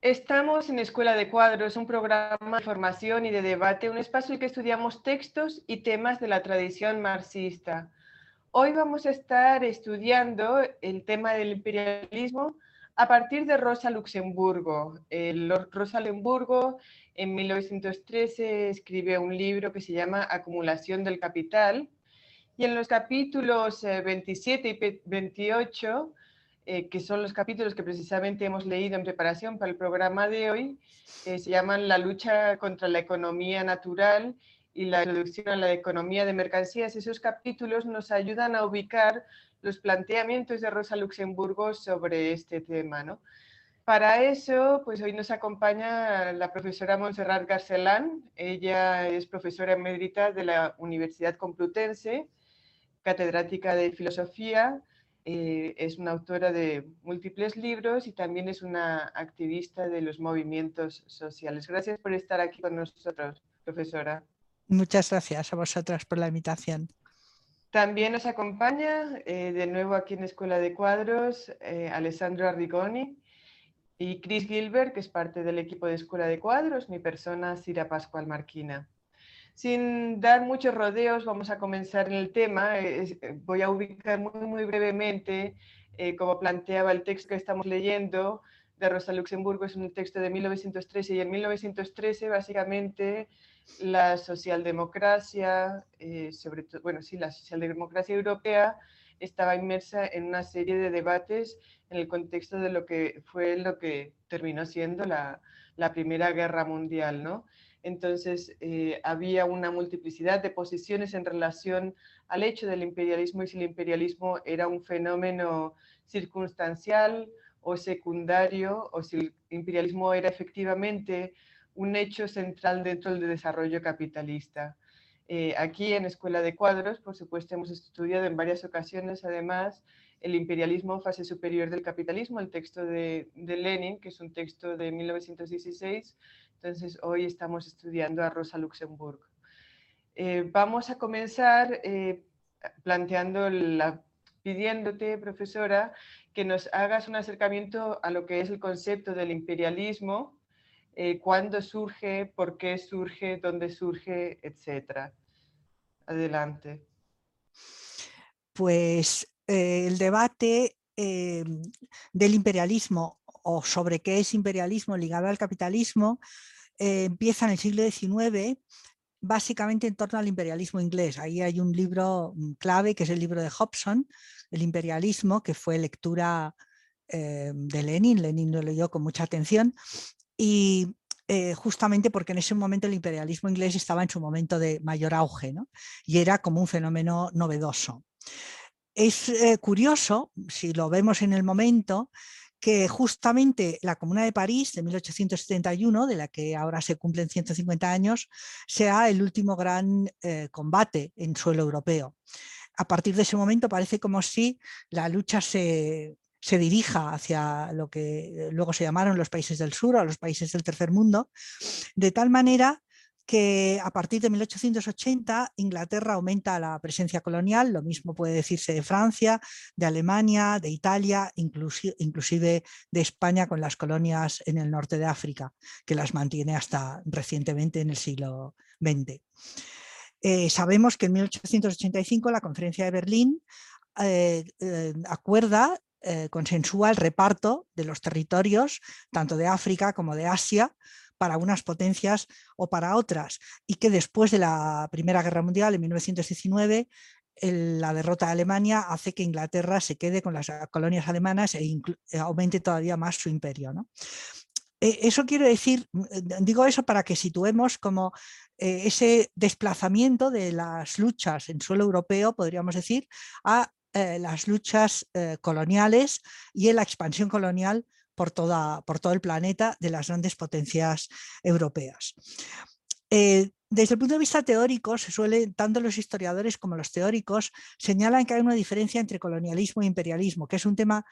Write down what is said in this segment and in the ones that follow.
Estamos en Escuela de Cuadros, un programa de formación y de debate, un espacio en el que estudiamos textos y temas de la tradición marxista. Hoy vamos a estar estudiando el tema del imperialismo a partir de Rosa Luxemburgo. Rosa Luxemburgo en 1913 escribe un libro que se llama Acumulación del Capital y en los capítulos 27 eh, y 28 eh, que son los capítulos que precisamente hemos leído en preparación para el programa de hoy, se llaman La lucha contra la economía natural y la introducción a la economía de mercancías. Esos capítulos nos ayudan a ubicar los planteamientos de Rosa Luxemburgo sobre este tema. ¿no? Para eso, pues hoy nos acompaña la profesora Montserrat Garcelán. Ella es profesora emérita de la Universidad Complutense, catedrática de filosofía eh, es una autora de múltiples libros y también es una activista de los movimientos sociales. Gracias por estar aquí con nosotros, profesora. Muchas gracias a vosotras por la invitación. También nos acompaña eh, de nuevo aquí en Escuela de Cuadros eh, Alessandro Arrigoni y Chris Gilbert, que es parte del equipo de Escuela de Cuadros, mi persona, Cira Pascual Marquina. Sin dar muchos rodeos, vamos a comenzar en el tema. Eh, voy a ubicar muy, muy brevemente, eh, como planteaba el texto que estamos leyendo de Rosa Luxemburgo, es un texto de 1913 y en 1913 básicamente la socialdemocracia, eh, sobre todo, bueno, sí, la socialdemocracia europea estaba inmersa en una serie de debates en el contexto de lo que fue lo que terminó siendo la, la Primera Guerra Mundial, ¿no? Entonces, eh, había una multiplicidad de posiciones en relación al hecho del imperialismo y si el imperialismo era un fenómeno circunstancial o secundario o si el imperialismo era efectivamente un hecho central dentro del desarrollo capitalista. Eh, aquí en Escuela de Cuadros, por supuesto, hemos estudiado en varias ocasiones, además, el imperialismo, fase superior del capitalismo, el texto de, de Lenin, que es un texto de 1916, entonces, hoy estamos estudiando a Rosa Luxemburg. Eh, vamos a comenzar eh, planteando la, pidiéndote, profesora, que nos hagas un acercamiento a lo que es el concepto del imperialismo, eh, cuándo surge, por qué surge, dónde surge, etcétera. Adelante. Pues el debate del imperialismo o sobre qué es imperialismo ligado al capitalismo eh, empieza en el siglo XIX básicamente en torno al imperialismo inglés. Ahí hay un libro mm, clave que es el libro de Hobson, El imperialismo, que fue lectura eh, de Lenin, Lenin lo leyó con mucha atención y eh, justamente porque en ese momento el imperialismo inglés estaba en su momento de mayor auge y era como un fenómeno novedoso. Es curioso, si lo vemos en el momento, que justamente la Comuna de París de 1871, de la que ahora se cumplen 150 años, sea el último gran eh, combate en suelo europeo. A partir de ese momento parece como si la lucha se, se dirija hacia lo que luego se llamaron los países del sur o los países del tercer mundo, de tal manera que a partir de 1880 Inglaterra aumenta la presencia colonial, lo mismo puede decirse de Francia, de Alemania, de Italia, inclusive de España con las colonias en el norte de África, que las mantiene hasta recientemente en el siglo XX. Eh, sabemos que en 1885 la conferencia de Berlín eh, eh, acuerda consensúa el reparto de los territorios, tanto de África como de Asia, para unas potencias o para otras, y que después de la Primera Guerra Mundial, en 1919, la derrota de Alemania hace que Inglaterra se quede con las colonias alemanas e eh, aumente todavía más su imperio. Eh, eso quiero decir, mm, eh, digo eso para que situemos como ese desplazamiento de las luchas en suelo europeo, podríamos decir, a las luchas coloniales y en la expansión colonial por, todo el planeta de las grandes potencias europeas. Eh, desde el punto de vista teórico, se suele, tanto los historiadores como los teóricos señalan que hay una diferencia entre colonialismo e imperialismo, que es un tema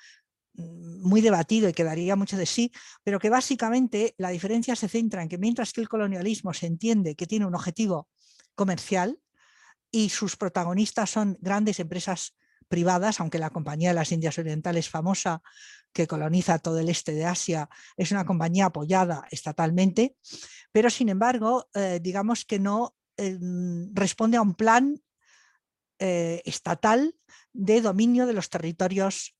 mm, muy debatido y que daría mucho de sí, pero que básicamente la diferencia se centra en que mientras que el colonialismo se entiende que tiene un objetivo comercial y sus protagonistas son grandes empresas privadas, aunque la Compañía de las Indias Orientales famosa que coloniza todo el este de Asia, es una compañía apoyada estatalmente, pero sin embargo, eh, digamos que no em, responde a un plan eh, estatal de dominio de los territorios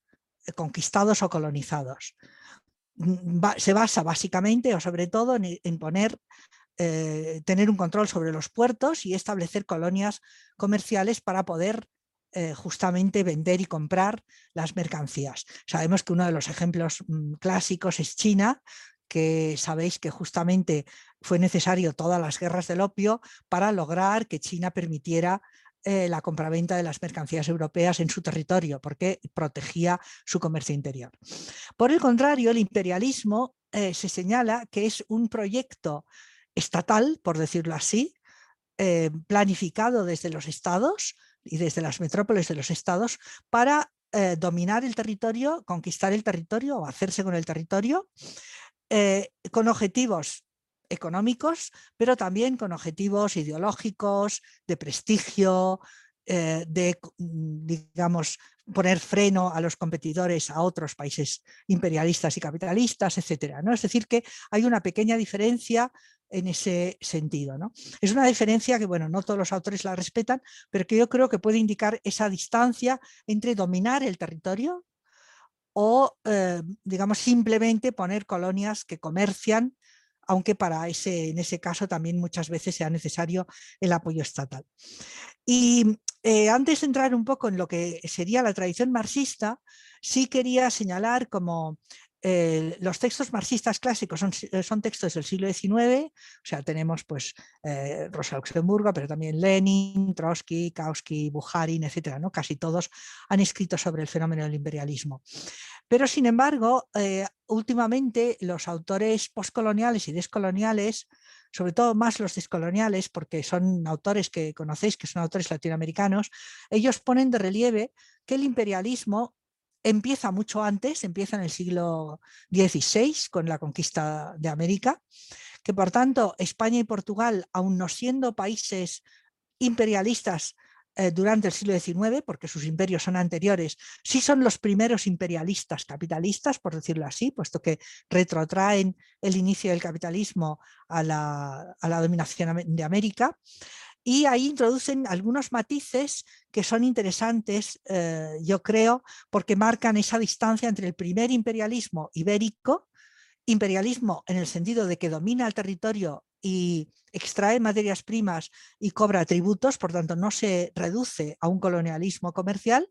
eh, conquistados o colonizados. Mm, se basa básicamente o sobre todo en, poner, tener un control sobre los puertos y establecer colonias comerciales para poder eh, justamente vender y comprar las mercancías. Sabemos que uno de los ejemplos mm, clásicos es China, que sabéis que justamente fue necesario todas las guerras del opio para lograr que China permitiera eh, la compraventa de las mercancías europeas en su territorio, porque protegía su comercio interior. Por el contrario, el imperialismo eh, se señala que es un proyecto estatal, por decirlo así, planificado desde los estados, y desde las metrópolis de los estados para eh, dominar el territorio, conquistar el territorio o hacerse con el territorio, eh, con objetivos económicos, pero también con objetivos ideológicos, de prestigio, eh, de, mm, digamos, poner freno a los competidores a otros países imperialistas y capitalistas, etc. ¿no? Es decir, que hay una pequeña diferencia en ese sentido. ¿no? Es una diferencia que, bueno, no todos los autores la respetan, pero que yo creo que puede indicar esa distancia entre dominar el territorio o, eh, digamos, simplemente poner colonias que comercian, aunque para ese, en ese caso también muchas veces sea necesario el apoyo estatal. Y eh, antes de entrar un poco en lo que sería la tradición marxista, sí quería señalar como los textos marxistas clásicos son, eh, textos del siglo XIX, o sea, tenemos pues eh, Rosa Luxemburgo, pero también Lenin, Trotsky, Kautsky, Bukharin, etcétera, ¿no? Casi todos han escrito sobre el fenómeno del imperialismo. Pero sin embargo, eh, últimamente los autores postcoloniales y descoloniales, sobre todo más los descoloniales, porque son autores que conocéis, que son autores latinoamericanos, ellos ponen de relieve que el imperialismo empieza mucho antes, empieza en el siglo XVI con la conquista de América, que por tanto España y Portugal, aun no siendo países imperialistas eh, durante el siglo XIX, porque sus imperios son anteriores, sí son los primeros imperialistas capitalistas, por decirlo así, puesto que retrotraen el inicio del capitalismo a la dominación de América y ahí introducen algunos matices que son interesantes, eh, yo creo, porque marcan esa distancia entre el primer imperialismo ibérico, imperialismo en el sentido de que domina el territorio y extrae materias primas y cobra tributos, por tanto no se reduce a un colonialismo comercial,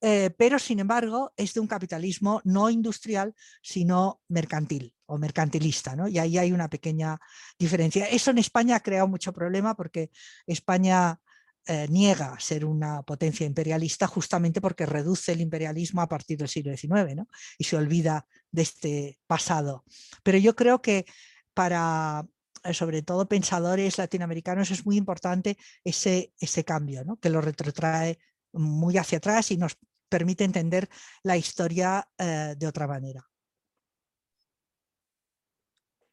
eh, pero sin embargo es de un capitalismo no industrial, sino mercantil o mercantilista, y ahí hay una pequeña diferencia. Eso en España ha creado mucho problema porque España eh, niega ser una potencia imperialista justamente porque reduce el imperialismo a partir del siglo XIX y se olvida de este pasado. Pero yo creo que para eh, sobre todo pensadores latinoamericanos es muy importante ese, ese cambio, que lo retrotrae muy hacia atrás y nos permite entender la historia eh, de otra manera.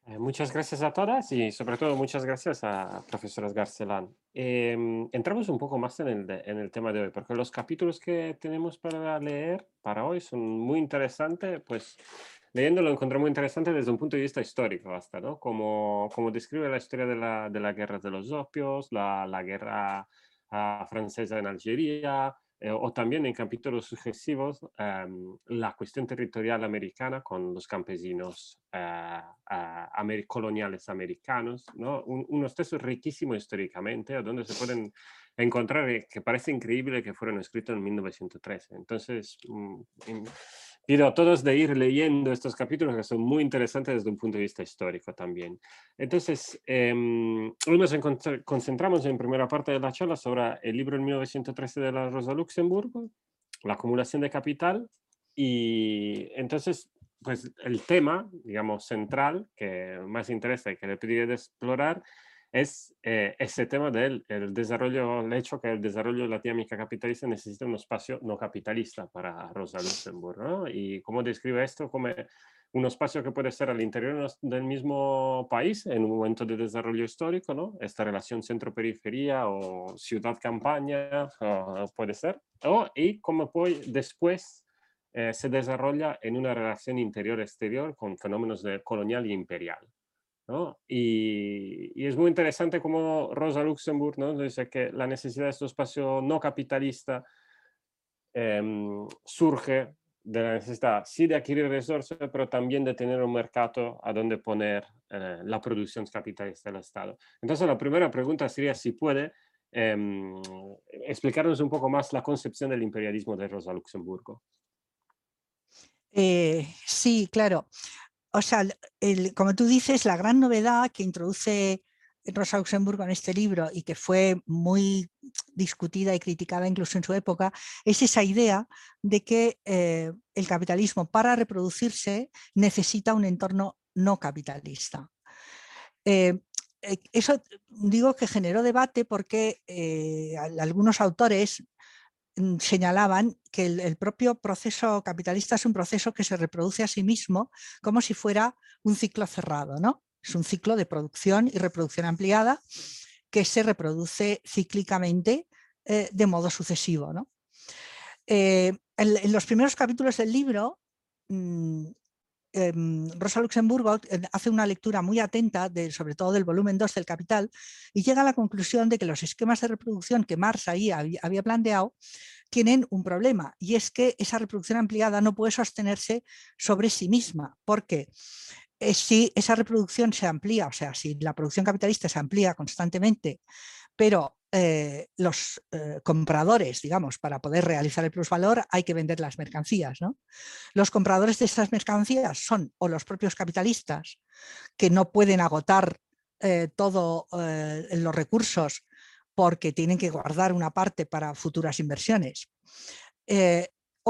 Eh, muchas gracias a todas y sobre todo muchas gracias a profesoras Garcelán. Em, entramos un poco más en el, en el, tema de hoy, porque los capítulos que tenemos para leer para hoy son muy interesantes, pues leyéndolo encontré muy interesante desde un punto de vista histórico hasta, ¿no? Como, como describe la historia de la, de la guerra de los opios, la, la guerra ah, francesa en Algeria, eh, o también en capítulos sucesivos em, la cuestión territorial americana con los campesinos uh, coloniales americanos, ¿no? Un, unos textos riquísimos históricamente, donde se pueden encontrar, eh, que parece increíble que fueron escritos en 1913. Entonces, mm, pido a todos de ir leyendo estos capítulos que son muy interesantes desde un punto de vista histórico también. Entonces, eh, hoy nos concentramos en primera parte de la charla sobre el libro en 1913 de la Rosa Luxemburgo, la acumulación de capital, y entonces, pues el tema, digamos, central que más interesa y que le pediría de explorar es eh, ese tema del el desarrollo, el hecho que el desarrollo de la dinámica capitalista necesita un espacio no capitalista para Rosa Luxemburg, ¿no? Y cómo describe esto como un espacio que puede ser al interior del mismo país en un momento de desarrollo histórico, ¿no? Esta relación centro-periferia o ciudad-campaña puede ser, o, y cómo puede después eh, se desarrolla en una relación interior-exterior con fenómenos de colonial y imperial. Y, es muy interesante como Rosa Luxemburg dice que la necesidad de este espacio no capitalista em, surge de la necesidad sí de adquirir resortes, pero también de tener un mercado a donde poner eh, la producción capitalista del Estado. Entonces la primera pregunta sería si puede em, explicarnos un poco más la concepción del imperialismo de Rosa Luxemburgo. Eh, sí, claro o sea, como tú dices, la gran novedad que introduce Rosa Luxemburgo en este libro y que fue muy discutida y criticada incluso en su época, es esa idea de que eh, el capitalismo para reproducirse necesita un entorno no capitalista. Eh, eh, eso digo que generó debate porque algunos autores señalaban que el, propio proceso capitalista es un proceso que se reproduce a sí mismo como si fuera un ciclo cerrado, ¿no? Es un ciclo de producción y reproducción ampliada que se reproduce cíclicamente eh, de modo sucesivo. Eh, en, los primeros capítulos del libro, mm, Em, Rosa Luxemburgo hace una lectura muy atenta, sobre todo del volumen 2 del Capital, y llega a la conclusión de que los esquemas de reproducción que Marx ahí había, planteado tienen un problema, y es que esa reproducción ampliada no puede sostenerse sobre sí misma, porque eh, si esa reproducción se amplía, o sea, si la producción capitalista se amplía constantemente, pero eh, los eh, compradores, digamos, para poder realizar el plusvalor hay que vender las mercancías. ¿no? Los compradores de esas mercancías son o los propios capitalistas que no pueden agotar eh, todos los recursos porque tienen que guardar una parte para futuras inversiones,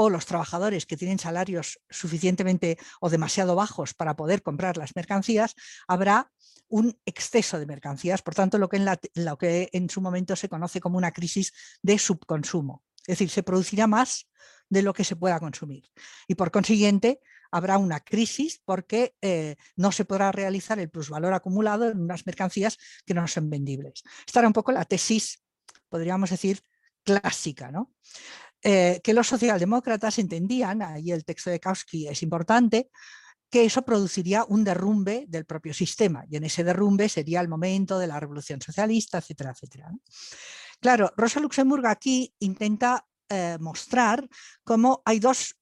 o los trabajadores que tienen salarios suficientemente o demasiado bajos para poder comprar las mercancías, habrá un exceso de mercancías, por tanto lo que en, lo que en su momento se conoce como una crisis de subconsumo. Es decir, se producirá más de lo que se pueda consumir. Y por consiguiente, habrá una crisis porque eh, no se podrá realizar el plusvalor acumulado en unas mercancías que no son vendibles. Esta era un poco la tesis, podríamos decir, clásica. ¿no? Eh, que los socialdemócratas entendían, ahí el texto de Kautsky es importante, que eso produciría un derrumbe del propio sistema y en ese derrumbe sería el momento de la revolución socialista, etcétera, etcétera. Claro, Rosa Luxemburgo aquí intenta eh, mostrar cómo hay dos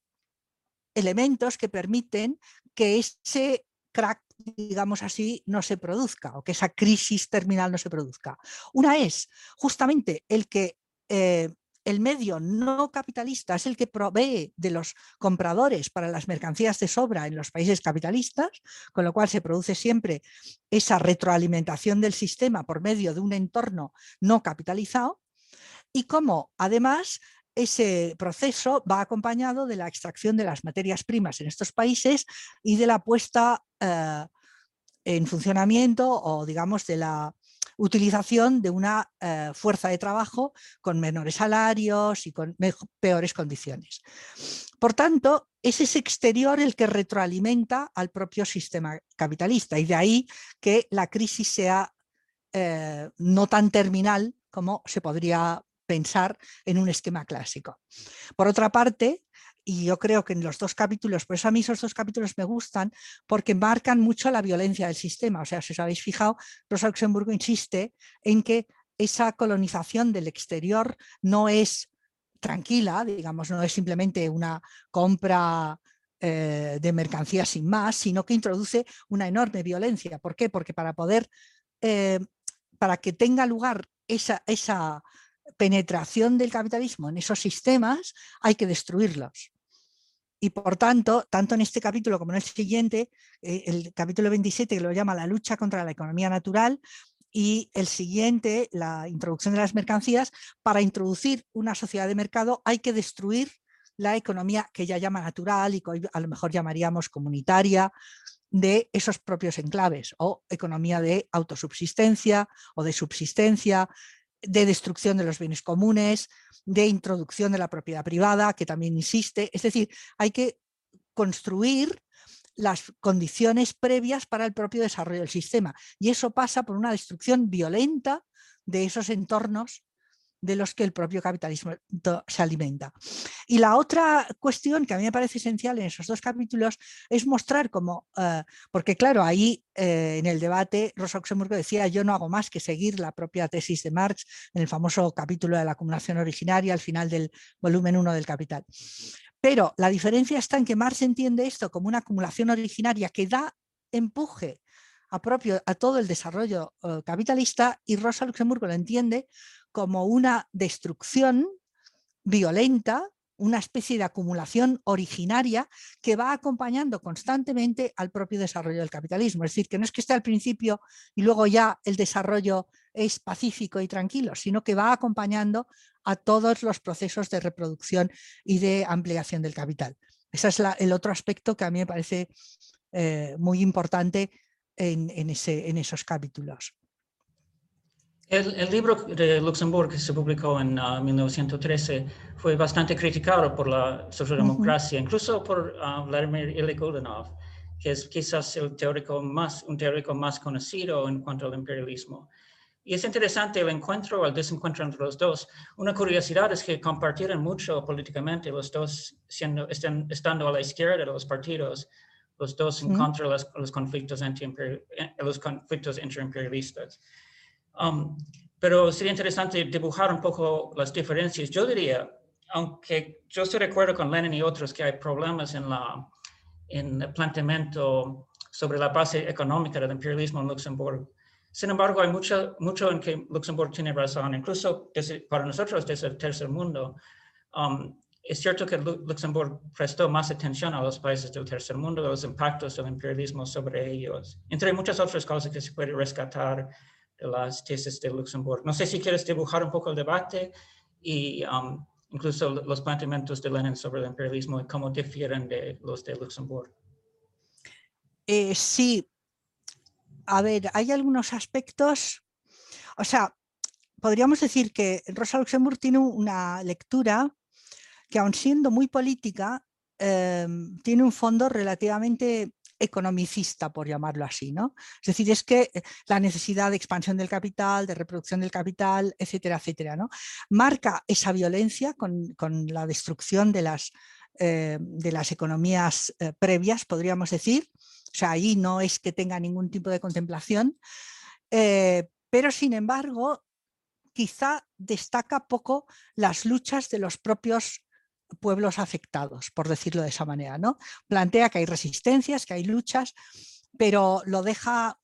elementos que permiten que ese crack, digamos así, no se produzca o que esa crisis terminal no se produzca. Una es justamente el que eh, el medio no capitalista es el que provee de los compradores para las mercancías de sobra en los países capitalistas, con lo cual se produce siempre esa retroalimentación del sistema por medio de un entorno no capitalizado y como además ese proceso va acompañado de la extracción de las materias primas en estos países y de la puesta eh, en funcionamiento o digamos de la utilización de una eh, fuerza de trabajo con menores salarios y con peores condiciones. Por tanto, es ese exterior el que retroalimenta al propio sistema capitalista y de ahí que la crisis sea eh, no tan terminal como se podría pensar en un esquema clásico. Por otra parte, y yo creo que en los dos capítulos, por eso a mí esos dos capítulos me gustan, porque marcan mucho la violencia del sistema. O sea, si os habéis fijado, Rosa Luxemburgo insiste en que esa colonización del exterior no es tranquila, digamos, no es simplemente una compra eh, de mercancías sin más, sino que introduce una enorme violencia. ¿Por qué? Porque para poder, eh, para que tenga lugar esa, esa penetración del capitalismo en esos sistemas, hay que destruirlos. Y por tanto, tanto en este capítulo como en el siguiente, eh, el capítulo 27 que lo llama la lucha contra la economía natural y el siguiente, la introducción de las mercancías, para introducir una sociedad de mercado hay que destruir la economía que ya llama natural y que a lo mejor llamaríamos comunitaria de esos propios enclaves o economía de autosubsistencia o de subsistencia, de destrucción de los bienes comunes, de introducción de la propiedad privada, que también insiste. Es decir, hay que construir las condiciones previas para el propio desarrollo del sistema. Y eso pasa por una destrucción violenta de esos entornos de los que el propio capitalismo se alimenta. Y la otra cuestión que a mí me parece esencial en esos dos capítulos es mostrar cómo, eh, porque claro, ahí eh, en el debate Rosa Luxemburgo decía yo no hago más que seguir la propia tesis de Marx en el famoso capítulo de la acumulación originaria al final del volumen 1 del Capital. Pero la diferencia está en que Marx entiende esto como una acumulación originaria que da empuje a, propio, a todo el desarrollo eh, capitalista y Rosa Luxemburgo lo entiende como una destrucción violenta, una especie de acumulación originaria que va acompañando constantemente al propio desarrollo del capitalismo. Es decir, que no es que esté al principio y luego ya el desarrollo es pacífico y tranquilo, sino que va acompañando a todos los procesos de reproducción y de ampliación del capital. Ese es el otro aspecto que a mí me parece eh, muy importante en, esos capítulos. El, libro de Luxemburgo que se publicó en 1913 ah, fue bastante criticado por la socialdemocracia, incluso por uh, Vladimir Ilyich Ulyanov, que es quizás el teórico más, un teórico más conocido en cuanto al imperialismo. Y es interesante el encuentro o el desencuentro entre los dos. Una curiosidad es que compartieron mucho políticamente los dos, siendo, estando a la izquierda de los partidos, los dos en contra de los, conflictos, eh, los conflictos interimperialistas. Um, pero sería interesante dibujar un poco las diferencias. Yo diría, aunque yo estoy de acuerdo con Lenin y otros que hay problemas en, la, en el planteamiento sobre la base económica del imperialismo en Luxemburgo, sin embargo, hay mucho, mucho en que Luxemburgo tiene razón, incluso para nosotros desde el tercer mundo. Um, es cierto que Luxemburgo prestó más atención a los países del tercer mundo, a los impactos del imperialismo sobre ellos, entre muchas otras cosas que se puede rescatar las tesis de Luxemburgo. No sé si quieres dibujar un poco el debate y um, incluso los planteamientos de Lenin sobre el imperialismo y cómo difieren de los de Luxemburgo. Eh, sí, a ver, hay algunos aspectos, o sea, podríamos decir que Rosa Luxemburgo tiene una lectura que aun siendo muy política, em, tiene un fondo relativamente economicista, por llamarlo así. ¿no? Es decir, es que eh, la necesidad de expansión del capital, de reproducción del capital, etcétera, etcétera, ¿no? marca esa violencia con, la destrucción de las, eh, de las economías eh, previas, podríamos decir. O sea, ahí no es que tenga ningún tipo de contemplación, pero sin embargo, quizá destaca poco las luchas de los propios pueblos afectados, por decirlo de esa manera. ¿no? Plantea que hay resistencias, que hay luchas, pero lo deja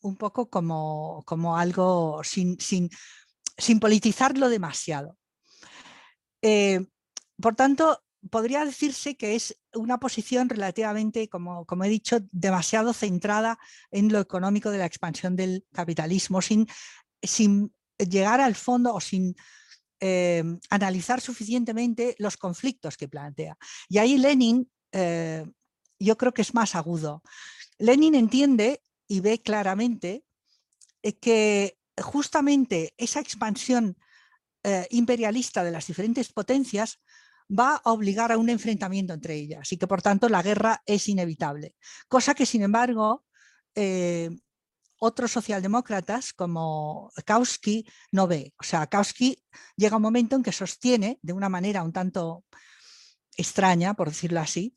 un poco como, como algo sin, sin, sin, politizarlo demasiado. Eh, por tanto, podría decirse que es una posición relativamente, como, como, he dicho, demasiado centrada en lo económico de la expansión del capitalismo, sin, sin llegar al fondo o sin Em, analizar suficientemente los conflictos que plantea. Y ahí Lenin eh, yo creo que es más agudo. Lenin entiende y ve claramente eh, que justamente esa expansión eh, imperialista de las diferentes potencias va a obligar a un enfrentamiento entre ellas y que por tanto la guerra es inevitable. Cosa que sin embargo otros socialdemócratas como Kautsky no ve. O sea, Kautsky llega un momento en que sostiene de una manera un tanto extraña, por decirlo así,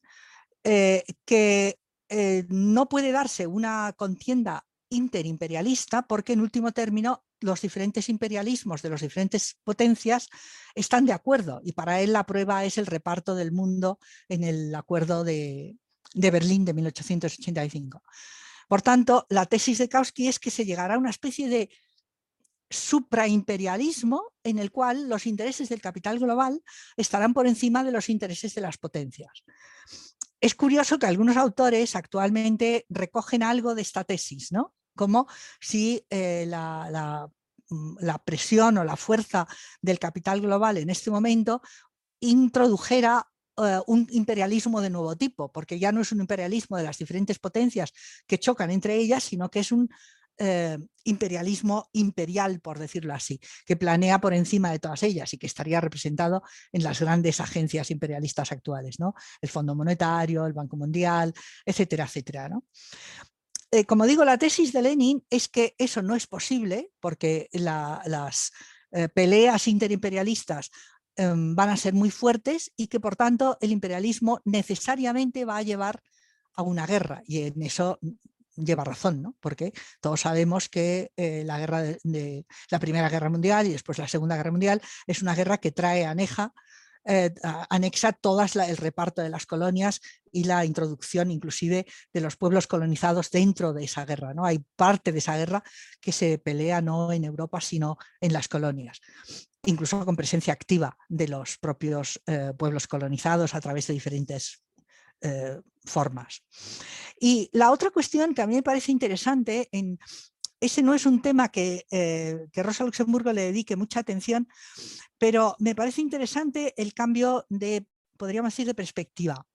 eh, que eh, no puede darse una contienda interimperialista porque en último término los diferentes imperialismos de las diferentes potencias están de acuerdo y para él la prueba es el reparto del mundo en el acuerdo de, de Berlín de 1885. Por tanto, la tesis de Kautsky es que se llegará a una especie de supraimperialismo en el cual los intereses del capital global estarán por encima de los intereses de las potencias. Es curioso que algunos autores actualmente recogen algo de esta tesis, ¿no? como si eh, mm, la presión o la fuerza del capital global en este momento introdujera eh, un imperialismo de nuevo tipo, porque ya no es un imperialismo de las diferentes potencias que chocan entre ellas, sino que es un eh, imperialismo imperial, por decirlo así, que planea por encima de todas ellas y que estaría representado en las grandes agencias imperialistas actuales, ¿no? el Fondo Monetario, el Banco Mundial, etcétera, etcétera. Eh, como digo, la tesis de Lenin es que eso no es posible porque las peleas interimperialistas van a ser muy fuertes y que por tanto el imperialismo necesariamente va a llevar a una guerra y en eso lleva razón, ¿no? porque todos sabemos que eh, la, guerra de, la Primera Guerra Mundial y después la Segunda Guerra Mundial es una guerra que trae aneja, eh, anexa todas el reparto de las colonias y la introducción inclusive de los pueblos colonizados dentro de esa guerra. ¿no? Hay parte de esa guerra que se pelea no en Europa sino en las colonias incluso con presencia activa de los propios eh, pueblos colonizados a través de diferentes eh, formas. Y la otra cuestión que a mí me parece interesante, en, ese no es un tema que, eh, que, Rosa Luxemburgo le dedique mucha atención, pero me parece interesante el cambio de, podríamos decir, de perspectiva.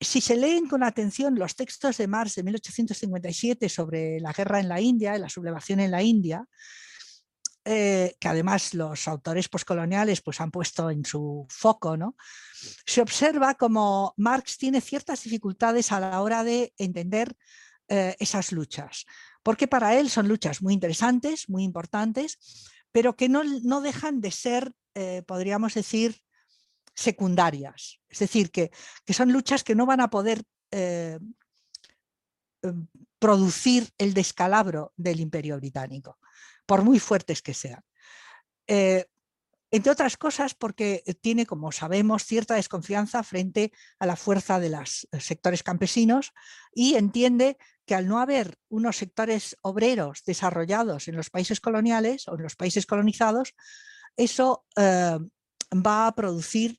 Si se leen con atención los textos de Marx de 1857 sobre la guerra en la India, la sublevación en la India, que además los autores postcoloniales pues, han puesto en su foco, ¿no? se observa como Marx tiene ciertas dificultades a la hora de entender eh, esas luchas, porque para él son luchas muy interesantes, muy importantes, pero que no, dejan de ser, eh, podríamos decir, secundarias. Es decir, que, son luchas que no van a poder eh, em, producir el descalabro del imperio británico, por muy fuertes que sean. Entre otras cosas porque eh, tiene, como sabemos, cierta desconfianza frente a la fuerza de los eh, sectores campesinos y entiende que al no haber unos sectores obreros desarrollados en los países coloniales o en los países colonizados, eso eh, va a producir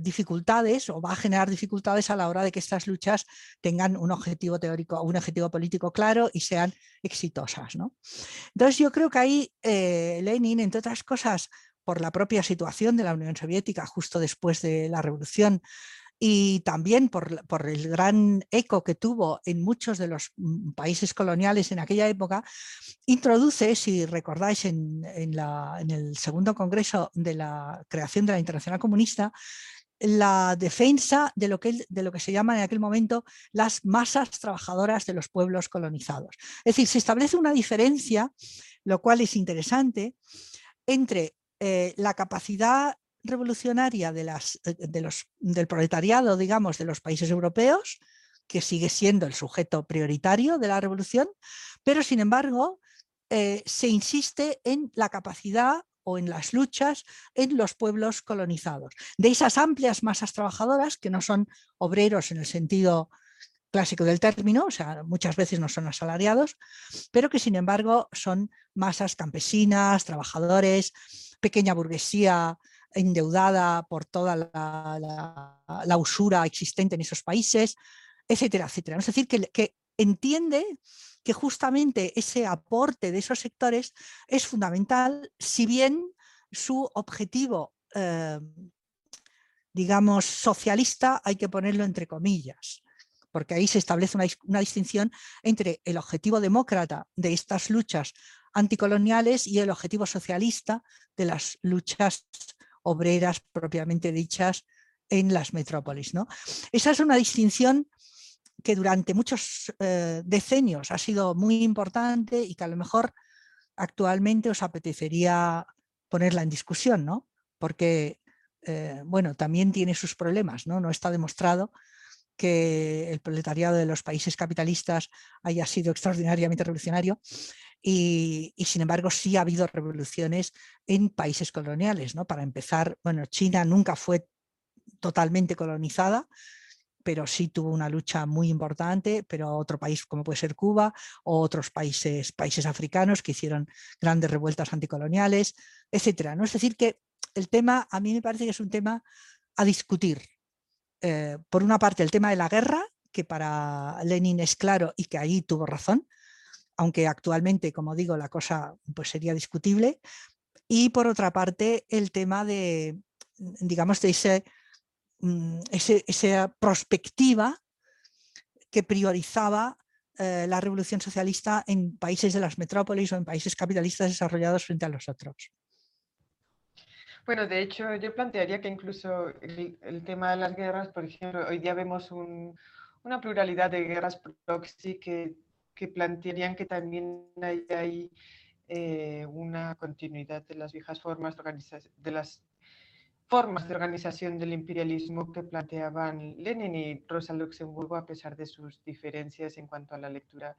dificultades o va a generar dificultades a la hora de que estas luchas tengan un objetivo teórico, un objetivo político claro y sean exitosas. Entonces yo creo que ahí Lenin, entre otras cosas, por la propia situación de la Unión Soviética justo después de la revolución y también por, el gran eco que tuvo en muchos de los mm, países coloniales en aquella época, introduce, si recordáis en, el segundo congreso de la creación de la Internacional Comunista, la defensa de lo, que, se llama en aquel momento las masas trabajadoras de los pueblos colonizados. Es decir, se establece una diferencia, lo cual es interesante, entre eh, la capacidad revolucionaria de las, eh, de los, del proletariado, digamos, de los países europeos, que sigue siendo el sujeto prioritario de la revolución, pero sin embargo eh, se insiste en la capacidad o en las luchas en los pueblos colonizados. De esas amplias masas trabajadoras, que no son obreros en el sentido clásico del término, o sea, muchas veces no son asalariados, pero que sin embargo son masas campesinas, trabajadores, pequeña burguesía endeudada por toda la, usura existente en esos países, etcétera, etcétera. Es decir, que, entiende que justamente ese aporte de esos sectores es fundamental, si bien su objetivo, eh, digamos, socialista, hay que ponerlo entre comillas, porque ahí se establece una, distinción entre el objetivo demócrata de estas luchas anticoloniales y el objetivo socialista de las luchas obreras propiamente dichas en las metrópolis. ¿no? Esa es una distinción que durante muchos eh, decenios ha sido muy importante y que a lo mejor actualmente os apetecería ponerla en discusión, ¿no? porque eh, bueno, también tiene sus problemas, ¿no? no está demostrado que el proletariado de los países capitalistas haya sido extraordinariamente revolucionario y, sin embargo sí ha habido revoluciones en países coloniales. ¿no? Para empezar, bueno, China nunca fue totalmente colonizada, pero sí tuvo una lucha muy importante, pero otro país como puede ser Cuba o otros países, países africanos que hicieron grandes revueltas anticoloniales, etcétera. ¿no? Es decir que el tema, a mí me parece que es un tema a discutir, eh, por una parte el tema de la guerra, que para Lenin es claro y que ahí tuvo razón, aunque actualmente, como digo, la cosa pues, sería discutible, y por otra parte el tema de, digamos, de ese, mm, esa perspectiva que priorizaba eh, la revolución socialista en países de las metrópolis o en países capitalistas desarrollados frente a los otros. Bueno, de hecho, yo plantearía que incluso el, tema de las guerras, por ejemplo, hoy día vemos una pluralidad de guerras proxy que, plantearían que también hay, eh, una continuidad de las viejas formas de, organización, de las formas de organización del imperialismo que planteaban Lenin y Rosa Luxemburgo a pesar de sus diferencias en cuanto a la lectura.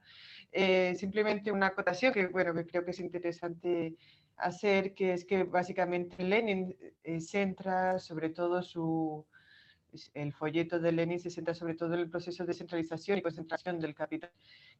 Eh, simplemente una acotación que, bueno, que creo que es interesante hacer, que es que básicamente Lenin eh, centra sobre todo su, el folleto de Lenin se centra sobre todo en el proceso de centralización y concentración del capital,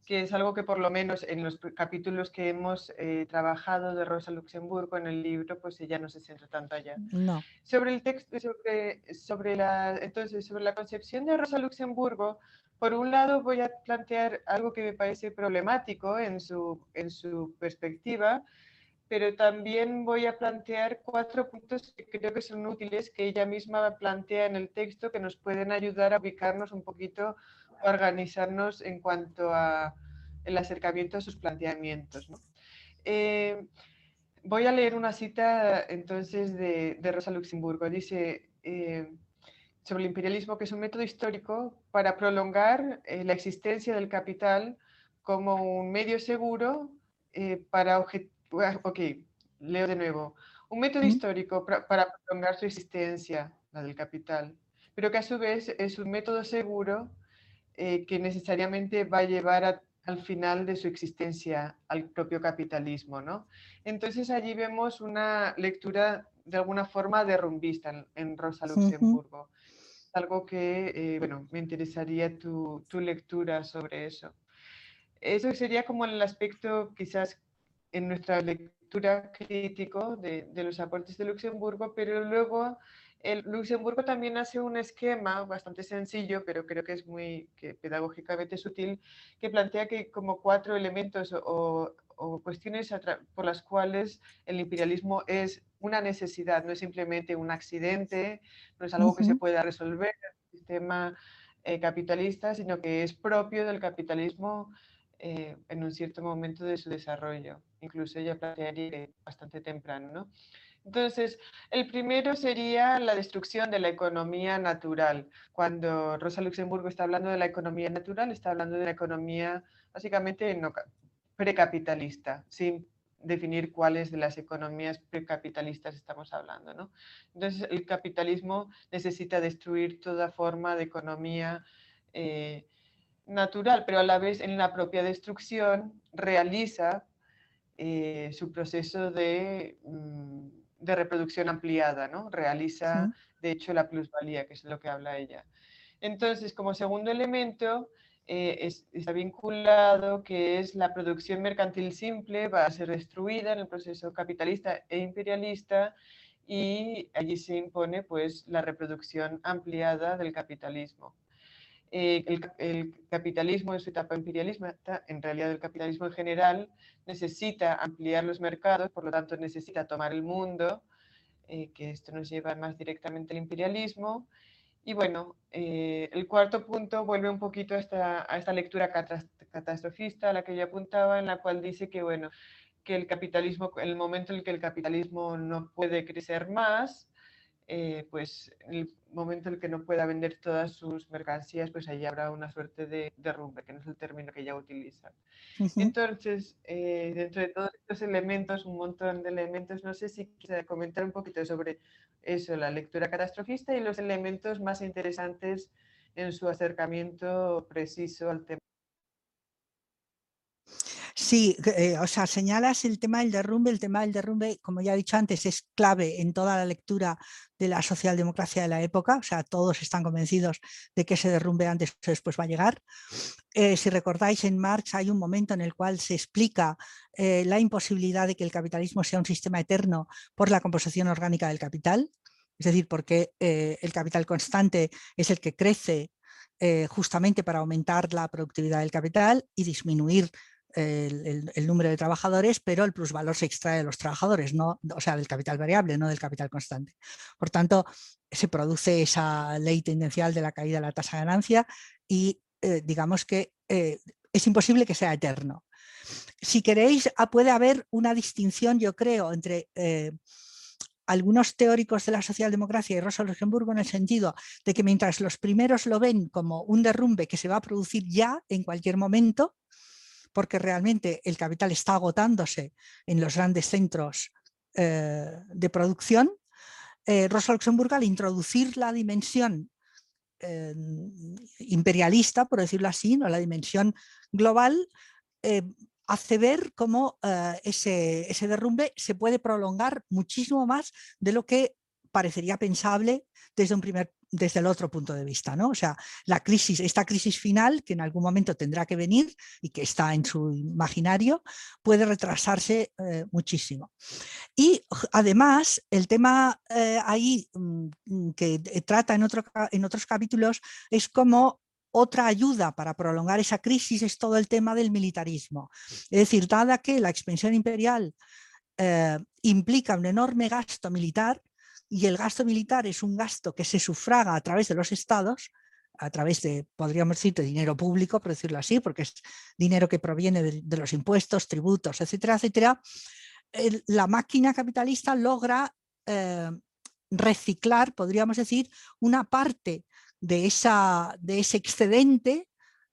que es algo que por lo menos en los capítulos que hemos eh, trabajado de Rosa Luxemburgo en el libro, pues ella no se centra tanto allá. No. Sobre el texto, sobre, sobre, la, entonces, sobre la concepción de Rosa Luxemburgo, por un lado voy a plantear algo que me parece problemático en su, en su perspectiva, pero también voy a plantear cuatro puntos que creo que son útiles, que ella misma plantea en el texto, que nos pueden ayudar a ubicarnos un poquito, a organizarnos en cuanto a el acercamiento a sus planteamientos. Eh, voy a leer una cita entonces de, Rosa Luxemburgo. Dice eh, sobre el imperialismo que es un método histórico para prolongar eh, la existencia del capital como un medio seguro para objetivos ok, leo de nuevo. Un método histórico para, prolongar su existencia, la del capital, pero que a su vez es un método seguro eh, que necesariamente va a llevar al final de su existencia al propio capitalismo. ¿no? Entonces allí vemos una lectura de alguna forma derrumbista en, Rosa Luxemburgo. Algo que, eh, bueno, me interesaría tu, tu lectura sobre eso. Eso sería como el aspecto quizás en nuestra lectura crítico de, de, los aportes de Luxemburgo, pero luego el Luxemburgo también hace un esquema bastante sencillo, pero creo que es muy que pedagógicamente sutil, que plantea que como cuatro elementos o, o cuestiones por las cuales el imperialismo es una necesidad, no es simplemente un accidente, no es algo que se pueda resolver en el sistema eh, capitalista, sino que es propio del capitalismo eh, en un cierto momento de su desarrollo. Incluso ella plantearía bastante temprano. ¿no? Entonces, el primero sería la destrucción de la economía natural. Cuando Rosa Luxemburgo está hablando de la economía natural, está hablando de la economía básicamente no, precapitalista, sin definir cuáles de las economías precapitalistas estamos hablando. ¿no? Entonces, el capitalismo necesita destruir toda forma de economía eh, natural, pero a la vez en la propia destrucción realiza eh, su proceso de, mm, de, reproducción ampliada, ¿no? Realiza, de hecho, la plusvalía, que es lo que habla ella. Entonces, como segundo elemento, eh, está vinculado que es la producción mercantil simple, va a ser destruida en el proceso capitalista e imperialista y allí se impone pues la reproducción ampliada del capitalismo. Eh, el, capitalismo en su etapa imperialismo, en realidad el capitalismo en general necesita ampliar los mercados, por lo tanto necesita tomar el mundo, eh, que esto nos lleva más directamente al imperialismo. Y bueno, eh, el cuarto punto vuelve un poquito a esta, a esta lectura catastrofista a la que yo apuntaba, en la cual dice que bueno, que el capitalismo, el momento en el que el capitalismo no puede crecer más, eh, pues el momento en el que no pueda vender todas sus mercancías, pues ahí habrá una suerte de derrumbe, que no es el término que ella utiliza. Entonces, eh, dentro de todos estos elementos, un montón de elementos, no sé si quisiera comentar un poquito sobre eso, la lectura catastrofista y los elementos más interesantes en su acercamiento preciso al tema. Sí, eh, o sea, señalas el tema del derrumbe. El tema del derrumbe, como ya he dicho antes, es clave en toda la lectura de la socialdemocracia de la época. O sea, todos están convencidos de que ese derrumbe antes o después va a llegar. Eh, si recordáis, en Marx hay un momento en el cual se explica eh, la imposibilidad de que el capitalismo sea un sistema eterno por la composición orgánica del capital. Es decir, porque el capital constante es el que crece justamente para aumentar la productividad del capital y disminuir el, número de trabajadores, pero el plusvalor se extrae de los trabajadores, no, o sea, del capital variable, no del capital constante. Por tanto, se produce esa ley tendencial de la caída de la tasa de ganancia y eh, digamos que eh, es imposible que sea eterno. Si queréis, ah, puede haber una distinción, yo creo, entre eh, algunos teóricos de la socialdemocracia y Rosa Luxemburgo en el sentido de que mientras los primeros lo ven como un derrumbe que se va a producir ya en cualquier momento, porque realmente el capital está agotándose en los grandes centros eh, de producción, eh, Rosa Luxemburg al introducir la dimensión eh, imperialista, por decirlo así, ¿no? la dimensión global, hace ver cómo ese, ese derrumbe se puede prolongar muchísimo más de lo que parecería pensable desde un primer desde el otro punto de vista, ¿no? O sea, la crisis, esta crisis final que en algún momento tendrá que venir y que está en su imaginario, puede retrasarse eh, muchísimo. Y además, el tema eh, ahí mm, que trata en, otro, otros capítulos es como otra ayuda para prolongar esa crisis es todo el tema del militarismo. Es decir, dada que la expansión imperial eh, implica un enorme gasto militar, y el gasto militar es un gasto que se sufraga a través de los estados, a través de, podríamos decir, de dinero público, por decirlo así, porque es dinero que proviene de, los impuestos, tributos, etcétera, etcétera, la máquina capitalista logra eh, reciclar, podríamos decir, una parte de, esa, de ese excedente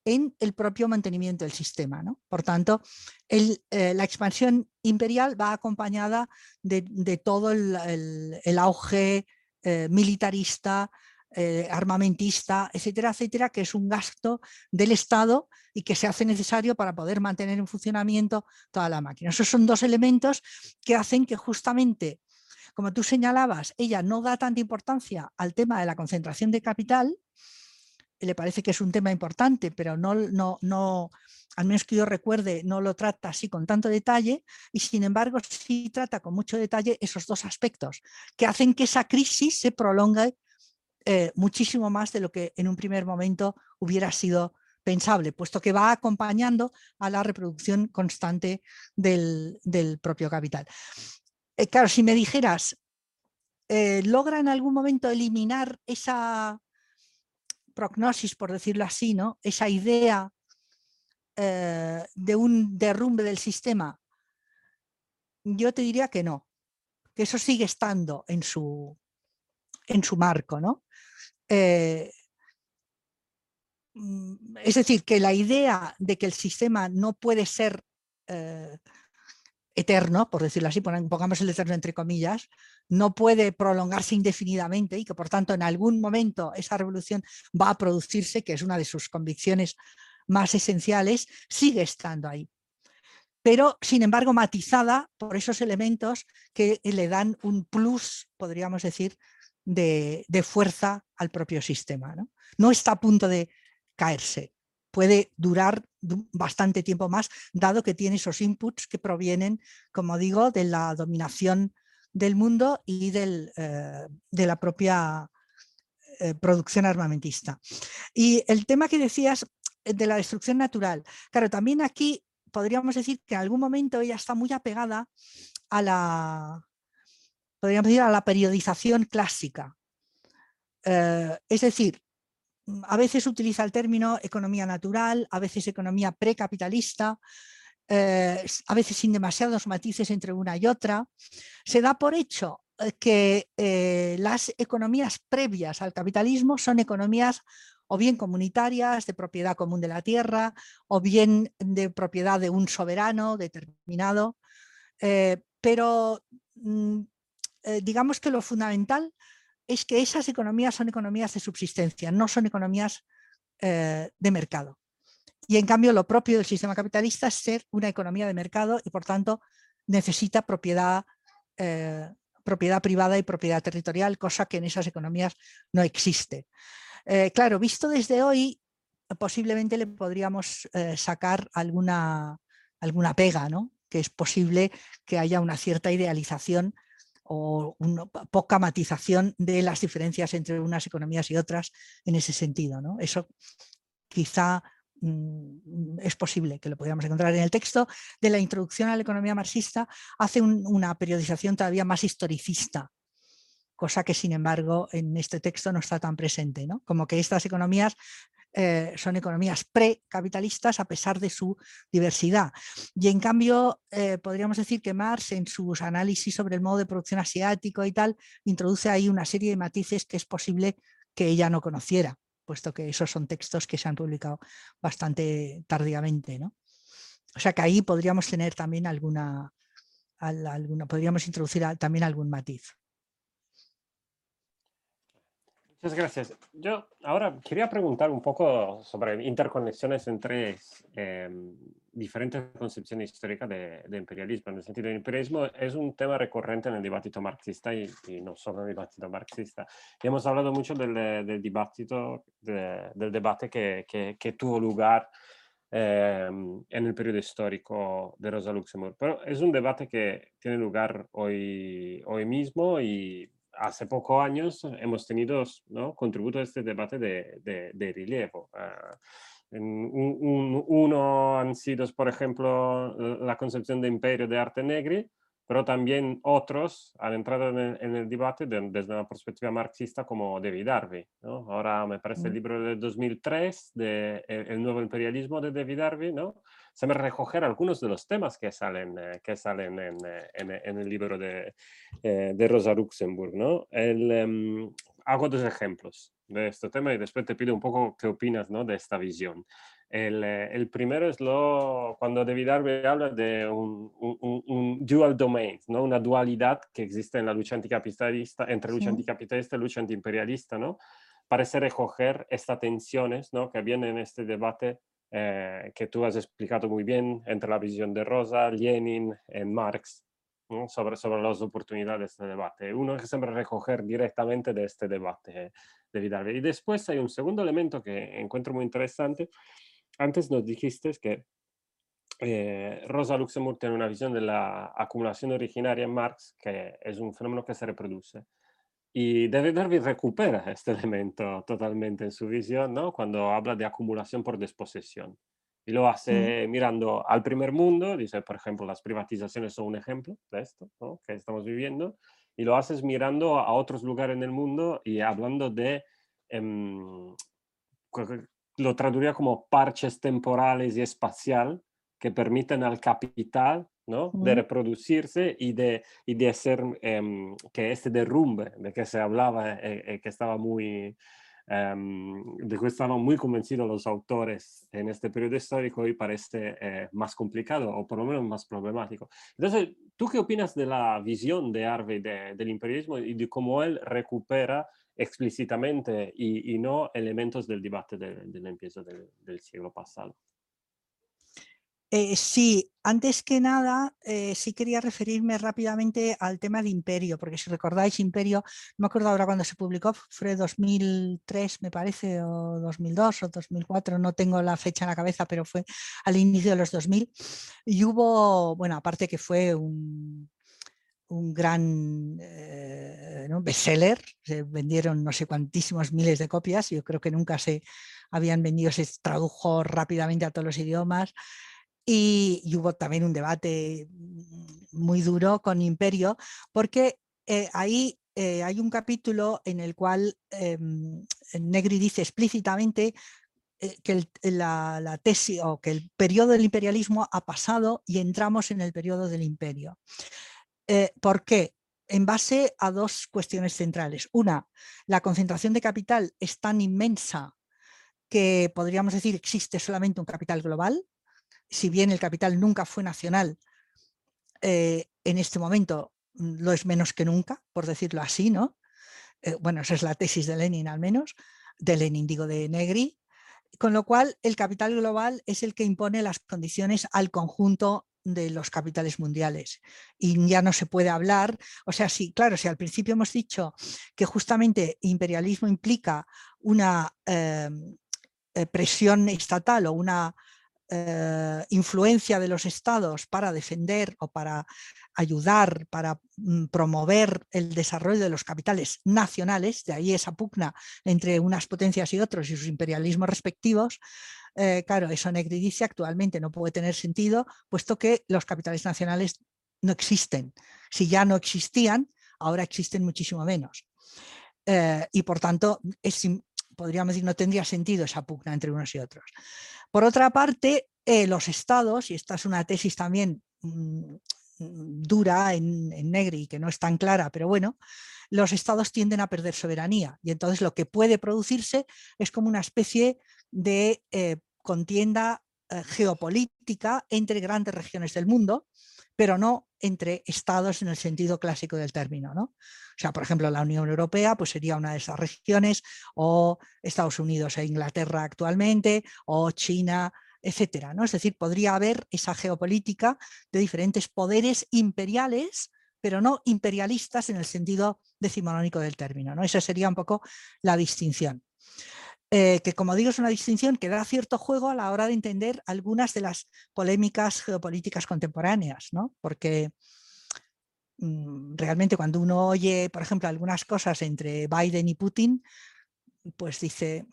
en el propio mantenimiento del sistema. ¿no? Por tanto, eh, la expansión imperial va acompañada de, todo el, auge eh, militarista, eh, armamentista, etcétera, etcétera, que es un gasto del Estado y que se hace necesario para poder mantener en funcionamiento toda la máquina. Esos son dos elementos que hacen que justamente, como tú señalabas, ella no da tanta importancia al tema de la concentración de capital, le parece que es un tema importante, pero no, no, no, al menos que yo recuerde, no lo trata así con tanto detalle y sin embargo sí trata con mucho detalle esos dos aspectos que hacen que esa crisis se prolongue eh, muchísimo más de lo que en un primer momento hubiera sido pensable, puesto que va acompañando a la reproducción constante del, propio capital. Eh, claro, si me dijeras, eh, ¿logra en algún momento eliminar esa prognosis, por decirlo así, ¿no? esa idea eh, de un derrumbe del sistema, yo te diría que no, que eso sigue estando en su, en su marco. ¿no? Eh, mm, es decir, que la idea de que el sistema no puede ser eh, eterno, por decirlo así, pongamos el eterno entre comillas, no puede prolongarse indefinidamente y que por tanto en algún momento esa revolución va a producirse, que es una de sus convicciones más esenciales, sigue estando ahí. Pero, sin embargo, matizada por esos elementos que le dan un plus, podríamos decir, de, fuerza al propio sistema. ¿no? no está a punto de caerse, puede durar bastante tiempo más, dado que tiene esos inputs que provienen, como digo, de la dominación del mundo y del, eh, de la propia eh, producción armamentista. Y el tema que decías eh, de la destrucción natural, claro, también aquí podríamos decir que en algún momento ella está muy apegada a la, podríamos decir, a la periodización clásica. es decir, a veces utiliza el término economía natural, a veces economía precapitalista, eh, a veces sin demasiados matices entre una y otra. Se da por hecho eh, que eh, las economías previas al capitalismo son economías o bien comunitarias, de propiedad común de la tierra, o bien de propiedad de un soberano determinado. pero mm, digamos que lo fundamental es que esas economías son economías de subsistencia, no son economías de mercado. Y en cambio lo propio del sistema capitalista es ser una economía de mercado y por tanto necesita propiedad, eh, propiedad privada y propiedad territorial, cosa que en esas economías no existe. Eh, claro, visto desde hoy, posiblemente le podríamos eh, sacar alguna, alguna pega, ¿no? que es posible que haya una cierta idealización o una poca matización de las diferencias entre unas economías y otras en ese sentido. ¿no? Eso quizá Mm, es posible que lo podamos encontrar en el texto, de la introducción a la economía marxista, hace una periodización todavía más historicista, cosa que sin embargo en este texto no está tan presente, ¿no? como que estas economías eh, son economías precapitalistas a pesar de su diversidad. Y en cambio, eh, podríamos decir que Marx en sus análisis sobre el modo de producción asiático y tal, introduce ahí una serie de matices que es posible que ella no conociera puesto que esos son textos que se han publicado bastante tardíamente. ¿no? O sea que ahí podríamos tener también alguna, alguna podríamos introducir también algún matiz. Muchas gracias. Yo ahora quería preguntar un poco sobre interconexiones entre em, diferentes concepciones históricas de, imperialismo. En el sentido, el imperialismo es un tema recurrente en el debate marxista y, no solo en el debate marxista. Y hemos hablado mucho del, del, del debate que, que, tuvo lugar em, en el periodo histórico de Rosa Luxemburg. Pero es un debate que tiene lugar hoy, hoy mismo y hace pocos años hemos tenido ¿no? contributo a este debate de, de, de rilievo. Uh, un, uno han sido, por ejemplo, la concepción de imperio de arte negri, pero también otros han entrado en el, en el debate de, desde una perspectiva marxista como David Harvey. ¿no? Ahora me parece el libro de 2003 de el, el, nuevo imperialismo de David Harvey, ¿no? Se me recoger algunos de los temas que salen, eh, que salen en, eh, en, en, el libro de, eh, de Rosa Luxemburg. ¿no? El, um, hago dos ejemplos de este tema y después te pido un poco qué opinas ¿no? de esta visión. El, el, primero es lo, cuando David Harvey habla de un, un, un, dual domain, ¿no? una dualidad que existe en la lucha anticapitalista, entre lucha sí. anticapitalista y lucha antiimperialista, ¿no? parece recoger estas tensiones ¿no? que vienen en este debate eh, que tú has explicado muy bien entre la visión de Rosa, Lenin y Marx ¿no? sobre, sobre las oportunidades de debate. Uno que siempre recoger directamente de este debate de Vidal. Y después hay un segundo elemento que encuentro muy interesante. Antes nos dijiste que eh, Rosa Luxemburg tiene una visión de la acumulación originaria en Marx, que es un fenómeno que se reproduce. Y David Harvey recupera este elemento totalmente en su visión, ¿no? Cuando habla de acumulación por desposesión. Y lo hace mm. mirando al primer mundo, dice, por ejemplo, las privatizaciones son un ejemplo de esto, ¿no? Que estamos viviendo. Y lo haces mirando a otros lugares en el mundo y hablando de, eh, lo traduciría como parches temporales y espacial que permiten al capital ¿no? de reproducirse y de, y de hacer eh, que este derrumbe de que se hablaba, eh, eh, que estaba muy, um, de que estaban muy convencidos los autores en este periodo histórico y parece eh, más complicado o por lo menos más problemático. Entonces, ¿tú qué opinas de la visión de Harvey de, del imperialismo y de cómo él recupera explícitamente y, y no elementos del debate del de, empiezo del, del siglo pasado? Eh, sí, antes que nada, eh, sí quería referirme rápidamente al tema de Imperio, porque si recordáis, Imperio, no me acuerdo ahora cuando se publicó, fue 2003 me parece, o 2002 o 2004, no tengo la fecha en la cabeza, pero fue al inicio de los 2000. Y hubo, bueno, aparte que fue un, un gran eh, ¿no? bestseller, se vendieron no sé cuantísimos miles de copias, yo creo que nunca se habían vendido, se tradujo rápidamente a todos los idiomas, y, hubo también un debate muy duro con Imperio, porque eh, ahí eh, hay un capítulo en el cual eh, Negri dice explícitamente eh, que el, la, tesis o que el periodo del imperialismo ha pasado y entramos en el periodo del imperio. ¿Por qué? En base a dos cuestiones centrales. Una, la concentración de capital es tan inmensa que podríamos decir existe solamente un capital global, si bien el capital nunca fue nacional, eh, en este momento mm, lo es menos que nunca, por decirlo así, ¿no? Eh, bueno, esa es la tesis de Lenin al menos, de Lenin digo de Negri, con lo cual el capital global es el que impone las condiciones al conjunto de los capitales mundiales y ya no se puede hablar, o sea, sí, claro, si al principio hemos dicho que justamente imperialismo implica una eh, eh presión estatal o una eh, influencia de los estados para defender o para ayudar, para mm, promover el desarrollo de los capitales nacionales, de ahí esa pugna entre unas potencias y otros y sus imperialismos respectivos, eh, claro, eso Negri dice actualmente no puede tener sentido, puesto que los capitales nacionales no existen. Si ya no existían, ahora existen muchísimo menos. Eh, y por tanto, es, podríamos decir, no tendría sentido esa pugna entre unos y otros. Por otra parte, eh, los estados, y esta es una tesis también mmm, dura en, en, Negri, que no es tan clara, pero bueno, los estados tienden a perder soberanía y entonces lo que puede producirse es como una especie de eh, contienda eh, geopolítica entre grandes regiones del mundo, pero no entre estados en el sentido clásico del término. ¿no? O sea, por ejemplo, la Unión Europea pues sería una de esas regiones, o Estados Unidos e Inglaterra actualmente, o China, etcétera. ¿no? Es decir, podría haber esa geopolítica de diferentes poderes imperiales, pero no imperialistas en el sentido decimonónico del término. ¿no? Esa sería un poco la distinción. Eh, que como digo es una distinción que da cierto juego a la hora de entender algunas de las polémicas geopolíticas contemporáneas, ¿no? porque mm, realmente cuando uno oye, por ejemplo, algunas cosas entre Biden y Putin, pues dice,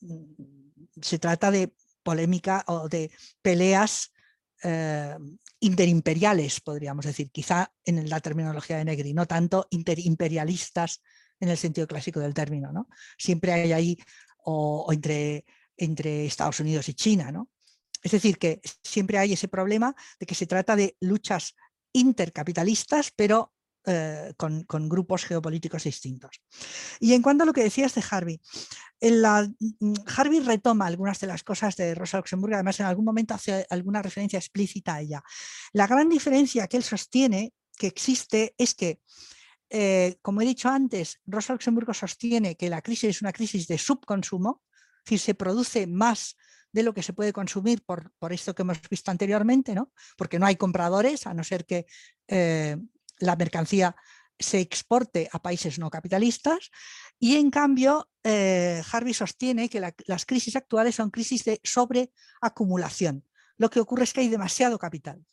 mm, se trata de polémica o de peleas eh, interimperiales, podríamos decir, quizá en la terminología de Negri, no tanto interimperialistas en el sentido clásico del término. ¿no? Siempre hay ahí o, entre, Estados Unidos y China. ¿no? Es decir, que siempre hay ese problema de que se trata de luchas intercapitalistas, pero eh, con, grupos geopolíticos distintos. Y en cuanto a lo que decías de Harvey, mm, Harvey retoma algunas de las cosas de Rosa Luxemburgo, además en algún momento hace alguna referencia explícita a ella. La gran diferencia que él sostiene que existe es que eh, como he dicho antes, Rosa Luxemburgo sostiene que la crisis es una crisis de subconsumo, es decir, se produce más de lo que se puede consumir por, esto que hemos visto anteriormente, ¿no? porque no hay compradores, a no ser que eh, la mercancía se exporte a países no capitalistas y en cambio eh, Harvey sostiene que las crisis actuales son crisis de sobreacumulación. Lo que ocurre es que hay demasiado capital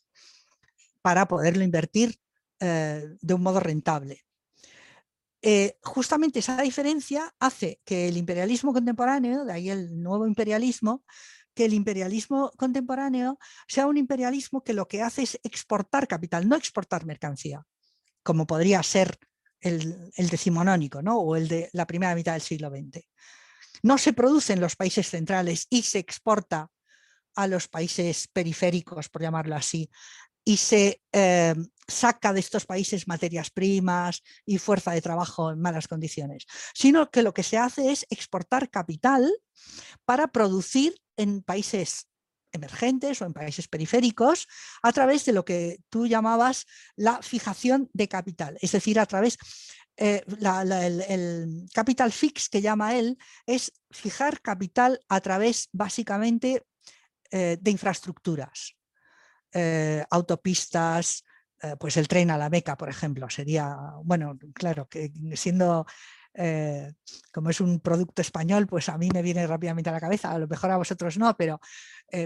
para poderlo invertir de un modo rentable. Eh, justamente esa diferencia hace que el imperialismo contemporáneo, de ahí el nuevo imperialismo, que el imperialismo contemporáneo sea un imperialismo que lo que hace es exportar capital, no exportar mercancía, como podría ser el, decimonónico ¿no? o el de la primera mitad del siglo XX. No se produce en los países centrales y se exporta a los países periféricos, por llamarlo así, y se eh, saca de estos países materias primas y fuerza de trabajo en malas condiciones, sino que lo que se hace es exportar capital para producir en países emergentes o en países periféricos a través de lo que tú llamabas la fijación de capital, es decir, a través eh, el, capital fix que llama él es fijar capital a través básicamente eh, de infraestructuras. Eh, autopistas, eh, pues el tren a la Meca, por ejemplo, sería, bueno, claro, que siendo eh, como es un producto español, pues a mí me viene rápidamente a la cabeza, a lo mejor a vosotros no, pero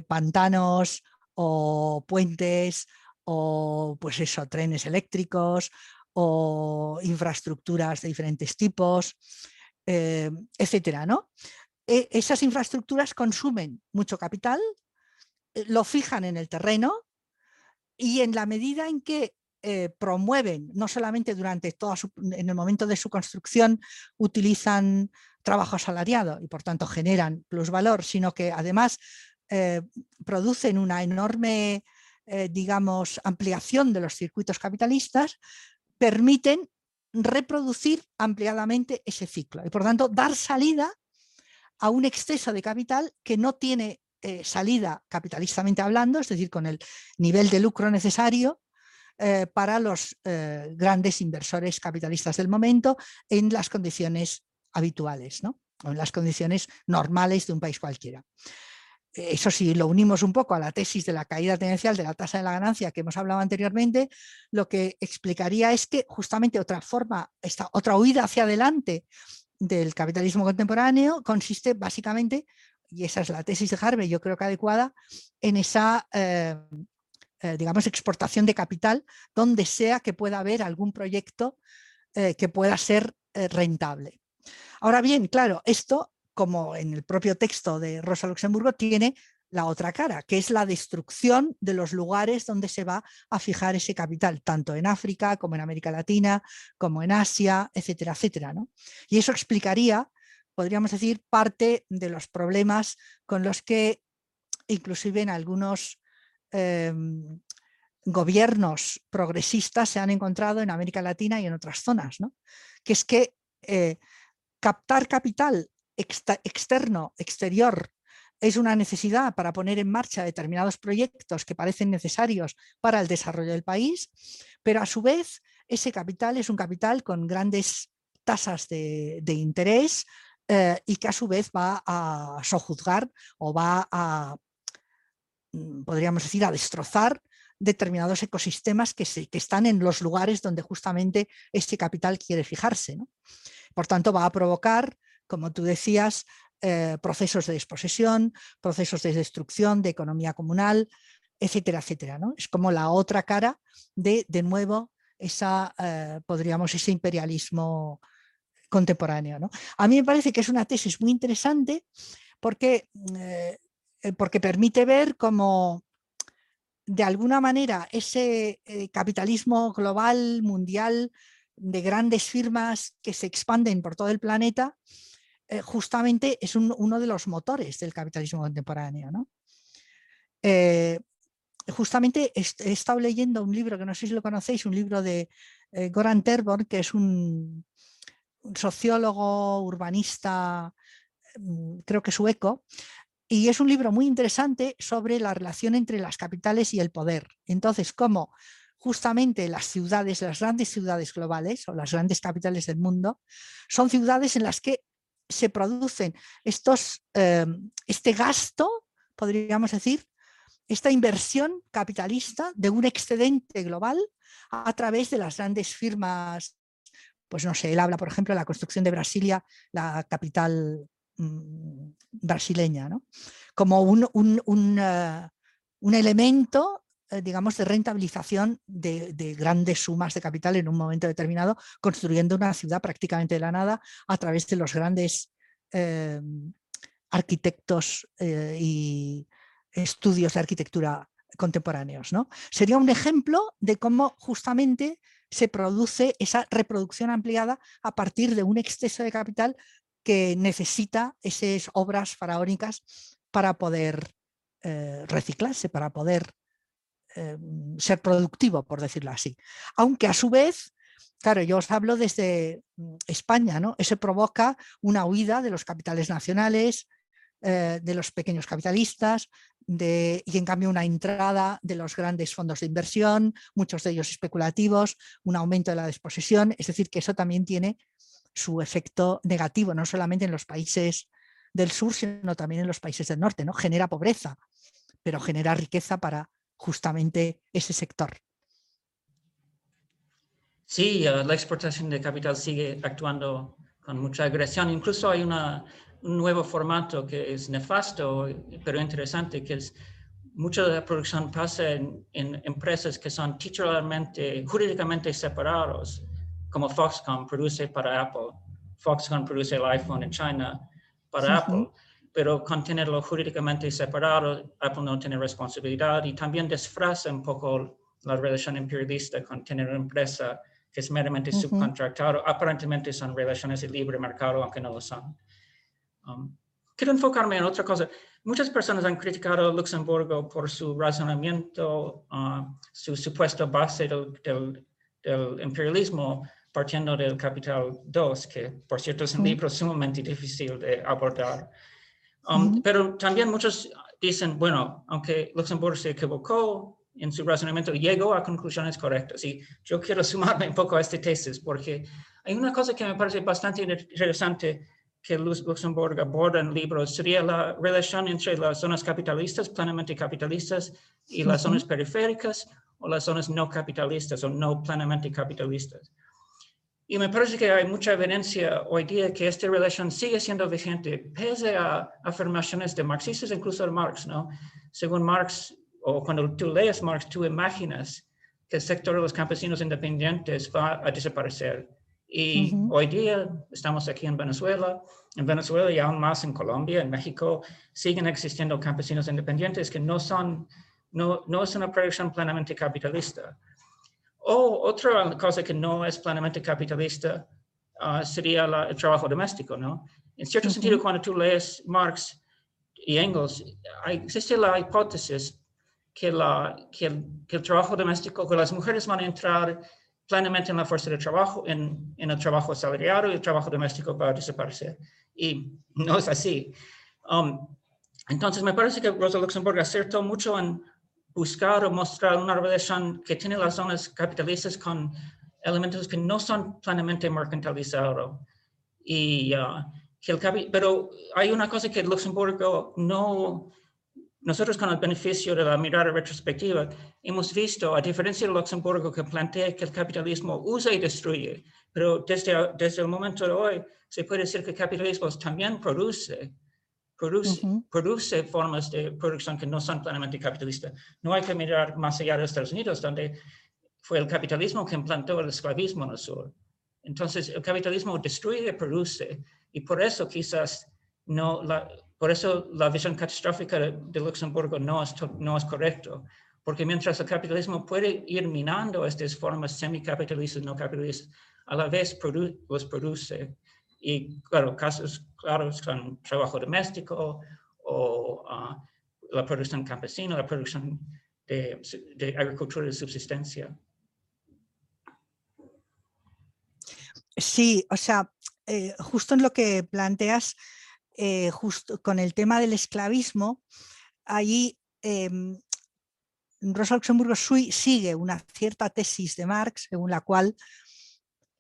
pantanos o puentes o pues eso, trenes eléctricos o infraestructuras de diferentes tipos, etcétera, ¿no? E, esas infraestructuras consumen mucho capital, lo fijan en el terreno y en la medida en que eh, promueven, no solamente durante toda en el momento de su construcción, utilizan trabajo asalariado y por tanto generan plusvalor, sino que además eh, producen una enorme, eh, digamos, ampliación de los circuitos capitalistas, permiten reproducir ampliadamente ese ciclo y por tanto dar salida a un exceso de capital que no tiene eh, salida capitalistamente hablando, es decir, con el nivel de lucro necesario eh, para los eh, grandes inversores capitalistas del momento en las condiciones habituales, ¿no? o en las condiciones normales de un país cualquiera. Eso sí, lo unimos un poco a la tesis de la caída tendencial de la tasa de la ganancia que hemos hablado anteriormente, lo que explicaría es que justamente otra forma, esta otra huida hacia adelante del capitalismo contemporáneo consiste básicamente y esa es la tesis de Harvey, yo creo que adecuada, en esa, eh, eh, digamos, exportación de capital, donde sea que pueda haber algún proyecto eh, que pueda ser rentable. Ahora bien, claro, esto, como en el propio texto de Rosa Luxemburgo, tiene la otra cara, que es la destrucción de los lugares donde se va a fijar ese capital, tanto en África como en América Latina, como en Asia, etcétera, etcétera. ¿no? Y eso explicaría podríamos decir, parte de los problemas con los que inclusive en algunos em, gobiernos progresistas se han encontrado en América Latina y en otras zonas, ¿no? que es que eh, captar capital externo, exterior, es una necesidad para poner en marcha determinados proyectos que parecen necesarios para el desarrollo del país, pero a su vez ese capital es un capital con grandes tasas de, interés eh, y que a su vez va a sojuzgar o va a, mm, podríamos decir, a destrozar determinados ecosistemas que, que están en los lugares donde justamente este capital quiere fijarse. Por tanto, va a provocar, como tú decías, eh, procesos de desposesión, procesos de destrucción de economía comunal, etcétera, etcétera. ¿no? Es como la otra cara de, de nuevo, esa, eh, podríamos, ese imperialismo contemporáneo. ¿no? A mí me parece que es una tesis muy interesante porque, eh, porque permite ver cómo de alguna manera ese capitalismo global, mundial, de grandes firmas que se expanden por todo el planeta, eh, justamente es uno de los motores del capitalismo contemporáneo. Eh, justamente he, estado leyendo un libro que no sé si lo conocéis, un libro de eh, Goran Terborn, que es un, sociólogo, urbanista, mm, creo que sueco, y es un libro muy interesante sobre la relación entre las capitales y el poder. Entonces, cómo justamente las ciudades, las grandes ciudades globales o las grandes capitales del mundo, son ciudades en las que se producen estos, em, este gasto, podríamos decir, esta inversión capitalista de un excedente global a través de las grandes firmas, pues no sé, él habla, por ejemplo, de la construcción de Brasilia, la capital mm, brasileña, como un, un, un, eh, un elemento eh, digamos, de rentabilización de, grandes sumas de capital en un momento determinado, construyendo una ciudad prácticamente de la nada a través de los grandes em, arquitectos eh, y estudios de arquitectura contemporáneos. ¿no? Sería un ejemplo de cómo justamente se produce esa reproducción ampliada a partir de un exceso de capital que necesita esas obras faraónicas para poder eh, reciclarse, para poder Em, ser productivo, por decirlo así. Aunque a su vez, claro, yo os hablo desde mm, España, ¿no? Eso provoca una huida de los capitales nacionales, eh, de los pequeños capitalistas, de, y en cambio una entrada de los grandes fondos de inversión, muchos de ellos especulativos, un aumento de la desposesión, es decir, que eso también tiene su efecto negativo, no solamente en los países del sur, sino también en los países del norte, ¿no? Genera pobreza, pero genera riqueza para justamente ese sector. Sí, la exportación de capital sigue actuando con mucha agresión. Incluso hay una, un nuevo formato que es nefasto, pero interesante, que es mucha de la producción pasa en, empresas que son titularmente, jurídicamente separados, como Foxconn produce para Apple. Foxconn produce el iPhone en China para Apple pero con tenerlo jurídicamente separado, Apple no tiene responsabilidad y también disfraza un poco la relación imperialista con tener una empresa que es meramente subcontratado. Aparentemente son relaciones de libre mercado, aunque no lo son. Um, quiero enfocarme en otra cosa. Muchas personas han criticado a Luxemburgo por su razonamiento, uh, su supuesto base del, del, imperialismo partiendo del Capital 2, que por cierto es un libro sumamente difícil de abordar. Um, pero también muchos dicen, bueno, aunque Luxemburgo se equivocó en su razonamiento, llegó a conclusiones correctas. Y yo quiero sumarme un poco a esta tesis porque hay una cosa que me parece bastante interesante que Luxemburgo aborda en el libro, sería la relación entre las zonas capitalistas, plenamente capitalistas, y las zonas periféricas o las zonas no capitalistas o no plenamente capitalistas. Y me parece que hay mucha evidencia hoy día que esta relación sigue siendo vigente, pese a afirmaciones de marxistas, incluso de Marx, ¿no? Según Marx, o cuando tú lees Marx, tú imaginas que el sector de los campesinos independientes va a desaparecer. Y hoy día estamos aquí en Venezuela, en Venezuela y aún más en Colombia, en México, siguen existiendo campesinos independientes que no son, no, no es una proyección plenamente capitalista. O otra cosa que no es plenamente capitalista ah, sería el trabajo doméstico, ¿no? En cierto sentido, cuando tú lees Marx y Engels, existe la hipótesis que, la, que, el, trabajo doméstico, que las mujeres van a entrar plenamente en la fuerza de trabajo, en, en el trabajo asalariado y el trabajo doméstico va a desaparecer. Y no es así. Um, Entonces, me parece que Rosa Luxemburg acertó mucho en buscar o mostrar una relación que tiene las zonas capitalistas con elementos que no son plenamente mercantilizados. Y, uh, el, pero hay una cosa que Luxemburgo no, nosotros con el beneficio de la mirada retrospectiva hemos visto, a diferencia de Luxemburgo que plantea que el capitalismo usa y destruye, pero desde, desde el momento de hoy se puede decir que el capitalismo también produce produce, formas de producción que no son plenamente capitalistas. No hay que mirar más allá de Estados Unidos, donde fue el capitalismo que implantó el esclavismo en el sur. Entonces, el capitalismo destruye y produce, y por eso quizás no, la, por eso la visión catastrófica de, Luxemburgo no es, no es correcto, porque mientras el capitalismo puede ir minando estas formas semicapitalistas, no capitalistas, a la vez los produce y claro, casos claros son trabajo doméstico o ah, la producción campesina, la producción de, agricultura de subsistencia. Sí, o sea, eh, justo en lo que planteas, eh, justo con el tema del esclavismo, ahí em, Rosa Luxemburgo sigue una cierta tesis de Marx, según la cual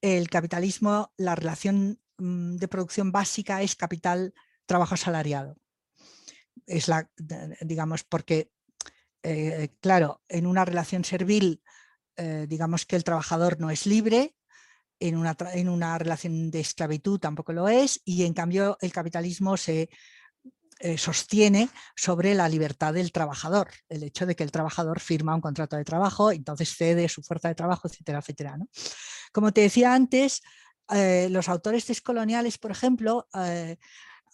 el capitalismo, la relación Mm, de producción básica es capital trabajo asalariado. Es la, digamos, porque, eh, claro, en una relación servil, eh, digamos que el trabajador no es libre, en una, en una relación de esclavitud tampoco lo es, y en cambio el capitalismo se eh, sostiene sobre la libertad del trabajador, el hecho de que el trabajador firma un contrato de trabajo, entonces cede su fuerza de trabajo, etcétera, etcétera. Como te decía antes, eh, los autores descoloniales, por ejemplo, eh,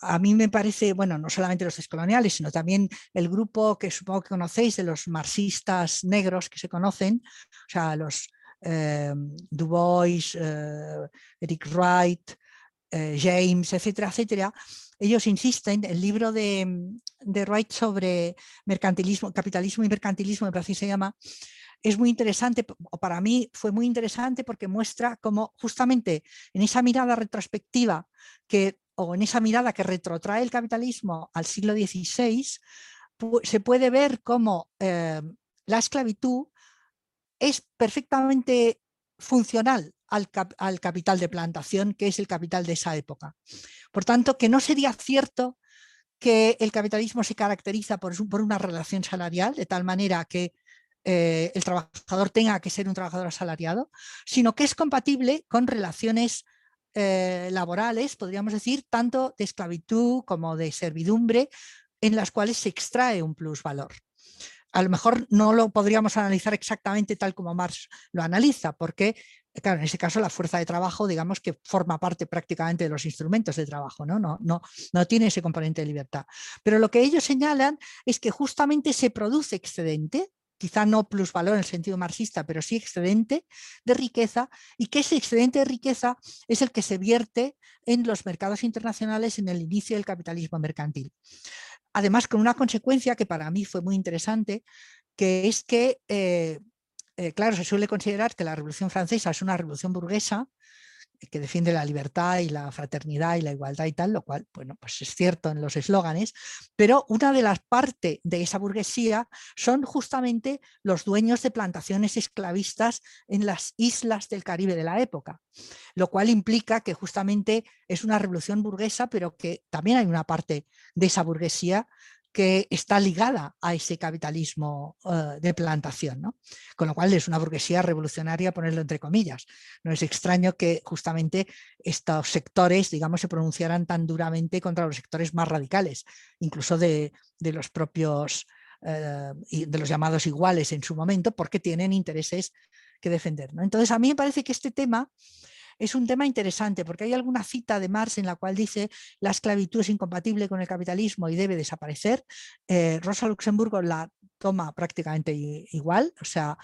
a mí me parece, bueno, no solamente los descoloniales, sino también el grupo que supongo que conocéis de los marxistas negros que se conocen, o sea, los eh, Du Bois, Eric Wright, James, etcétera, etcétera, ellos insisten, el libro de, de Wright sobre mercantilismo, capitalismo y mercantilismo, me parece que se llama, es muy interesante, o para mí fue muy interesante porque muestra cómo justamente en esa mirada retrospectiva que, o en esa mirada que retrotrae el capitalismo al siglo XVI, se puede ver cómo eh, la esclavitud es perfectamente funcional al, al, capital de plantación, que es el capital de esa época. Por tanto, que no sería cierto que el capitalismo se caracteriza por, por una relación salarial, de tal manera que eh, el trabajador tenga que ser un trabajador asalariado, sino que es compatible con relaciones eh, laborales, podríamos decir, tanto de esclavitud como de servidumbre, en las cuales se extrae un plusvalor. A lo mejor no lo podríamos analizar exactamente tal como Marx lo analiza, porque claro, en ese caso la fuerza de trabajo, digamos que forma parte prácticamente de los instrumentos de trabajo, ¿no? No, no, no tiene ese componente de libertad. Pero lo que ellos señalan es que justamente se produce excedente quizá no plusvalor en el sentido marxista, pero sí excedente de riqueza y que ese excedente de riqueza es el que se vierte en los mercados internacionales en el inicio del capitalismo mercantil. Además, con una consecuencia que para mí fue muy interesante, que es que, eh, eh, claro, se suele considerar que la Revolución Francesa es una revolución burguesa, que defiende la libertad y la fraternidad y la igualdad y tal, lo cual, bueno, pues es cierto en los eslóganes, pero una de las partes de esa burguesía son justamente los dueños de plantaciones esclavistas en las islas del Caribe de la época, lo cual implica que justamente es una revolución burguesa, pero que también hay una parte de esa burguesía que está ligada a ese capitalismo eh, de plantación, ¿no? con lo cual es una burguesía revolucionaria, ponerlo entre comillas. No es extraño que justamente estos sectores, digamos, se pronunciaran tan duramente contra los sectores más radicales, incluso de, los propios, eh, de los llamados iguales en su momento, porque tienen intereses que defender. Entonces, a mí me parece que este tema es un tema interesante porque hay alguna cita de Marx en la cual dice la esclavitud es incompatible con el capitalismo y debe desaparecer. Eh, Rosa Luxemburgo la toma prácticamente igual, o sea,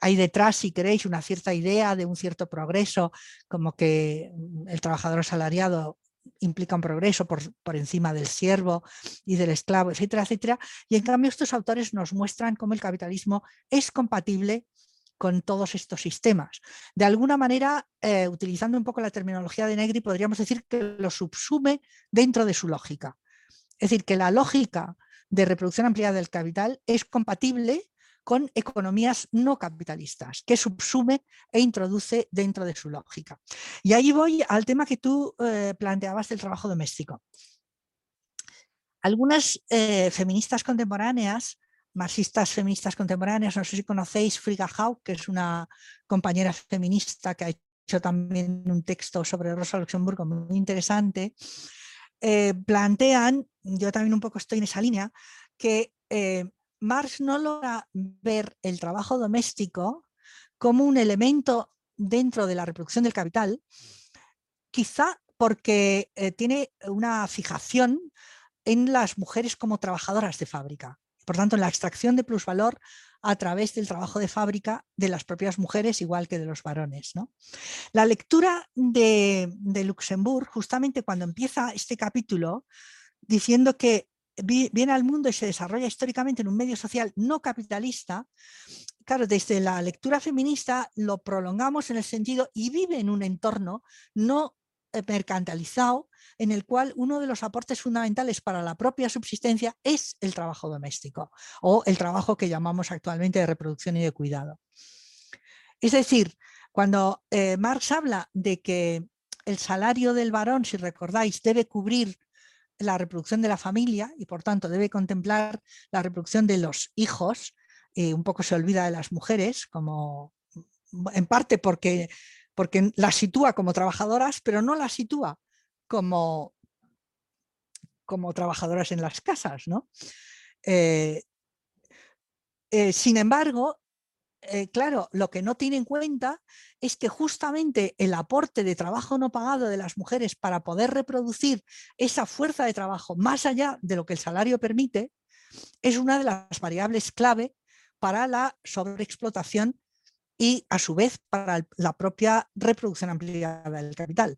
hay detrás, si queréis, una cierta idea de un cierto progreso, como que el trabajador asalariado implica un progreso por, por, encima del siervo y del esclavo, etcétera, etcétera. Y en cambio estos autores nos muestran cómo el capitalismo es compatible con todos estos sistemas. De alguna manera, eh, utilizando un poco la terminología de Negri, podríamos decir que lo subsume dentro de su lógica. Es decir, que la lógica de reproducción ampliada del capital es compatible con economías no capitalistas, que subsume e introduce dentro de su lógica. Y ahí voy al tema que tú eh, planteabas del trabajo doméstico. Algunas eh, feministas contemporáneas, marxistas feministas contemporáneas, no sé si conocéis Frigga Haug, que es una compañera feminista que ha hecho también un texto sobre Rosa Luxemburgo muy interesante, eh, plantean, yo también un poco estoy en esa línea, que Marx no logra ver el trabajo doméstico como un elemento dentro de la reproducción del capital, quizá porque eh, tiene una fijación en las mujeres como trabajadoras de fábrica. Por tanto, la extracción de plusvalor a través del trabajo de fábrica de las propias mujeres, igual que de los varones. ¿no? La lectura de, de Luxemburg, justamente cuando empieza este capítulo, diciendo que viene al mundo y se desarrolla históricamente en un medio social no capitalista, claro, desde la lectura feminista lo prolongamos en el sentido y vive en un entorno no eh, mercantilizado en el cual uno de los aportes fundamentales para la propia subsistencia es el trabajo doméstico o el trabajo que llamamos actualmente de reproducción y de cuidado. Es decir, cuando eh, Marx habla de que el salario del varón, si recordáis, debe cubrir la reproducción de la familia y por tanto debe contemplar la reproducción de los hijos, eh, un poco se olvida de las mujeres, como en parte porque, porque las sitúa como trabajadoras, pero no las sitúa como, como trabajadoras en las casas. ¿no? Eh, eh, sin embargo, eh, claro, lo que no tiene en cuenta es que justamente el aporte de trabajo no pagado de las mujeres para poder reproducir esa fuerza de trabajo más allá de lo que el salario permite, es una de las variables clave para la sobreexplotación y a su vez para la propia reproducción ampliada del capital,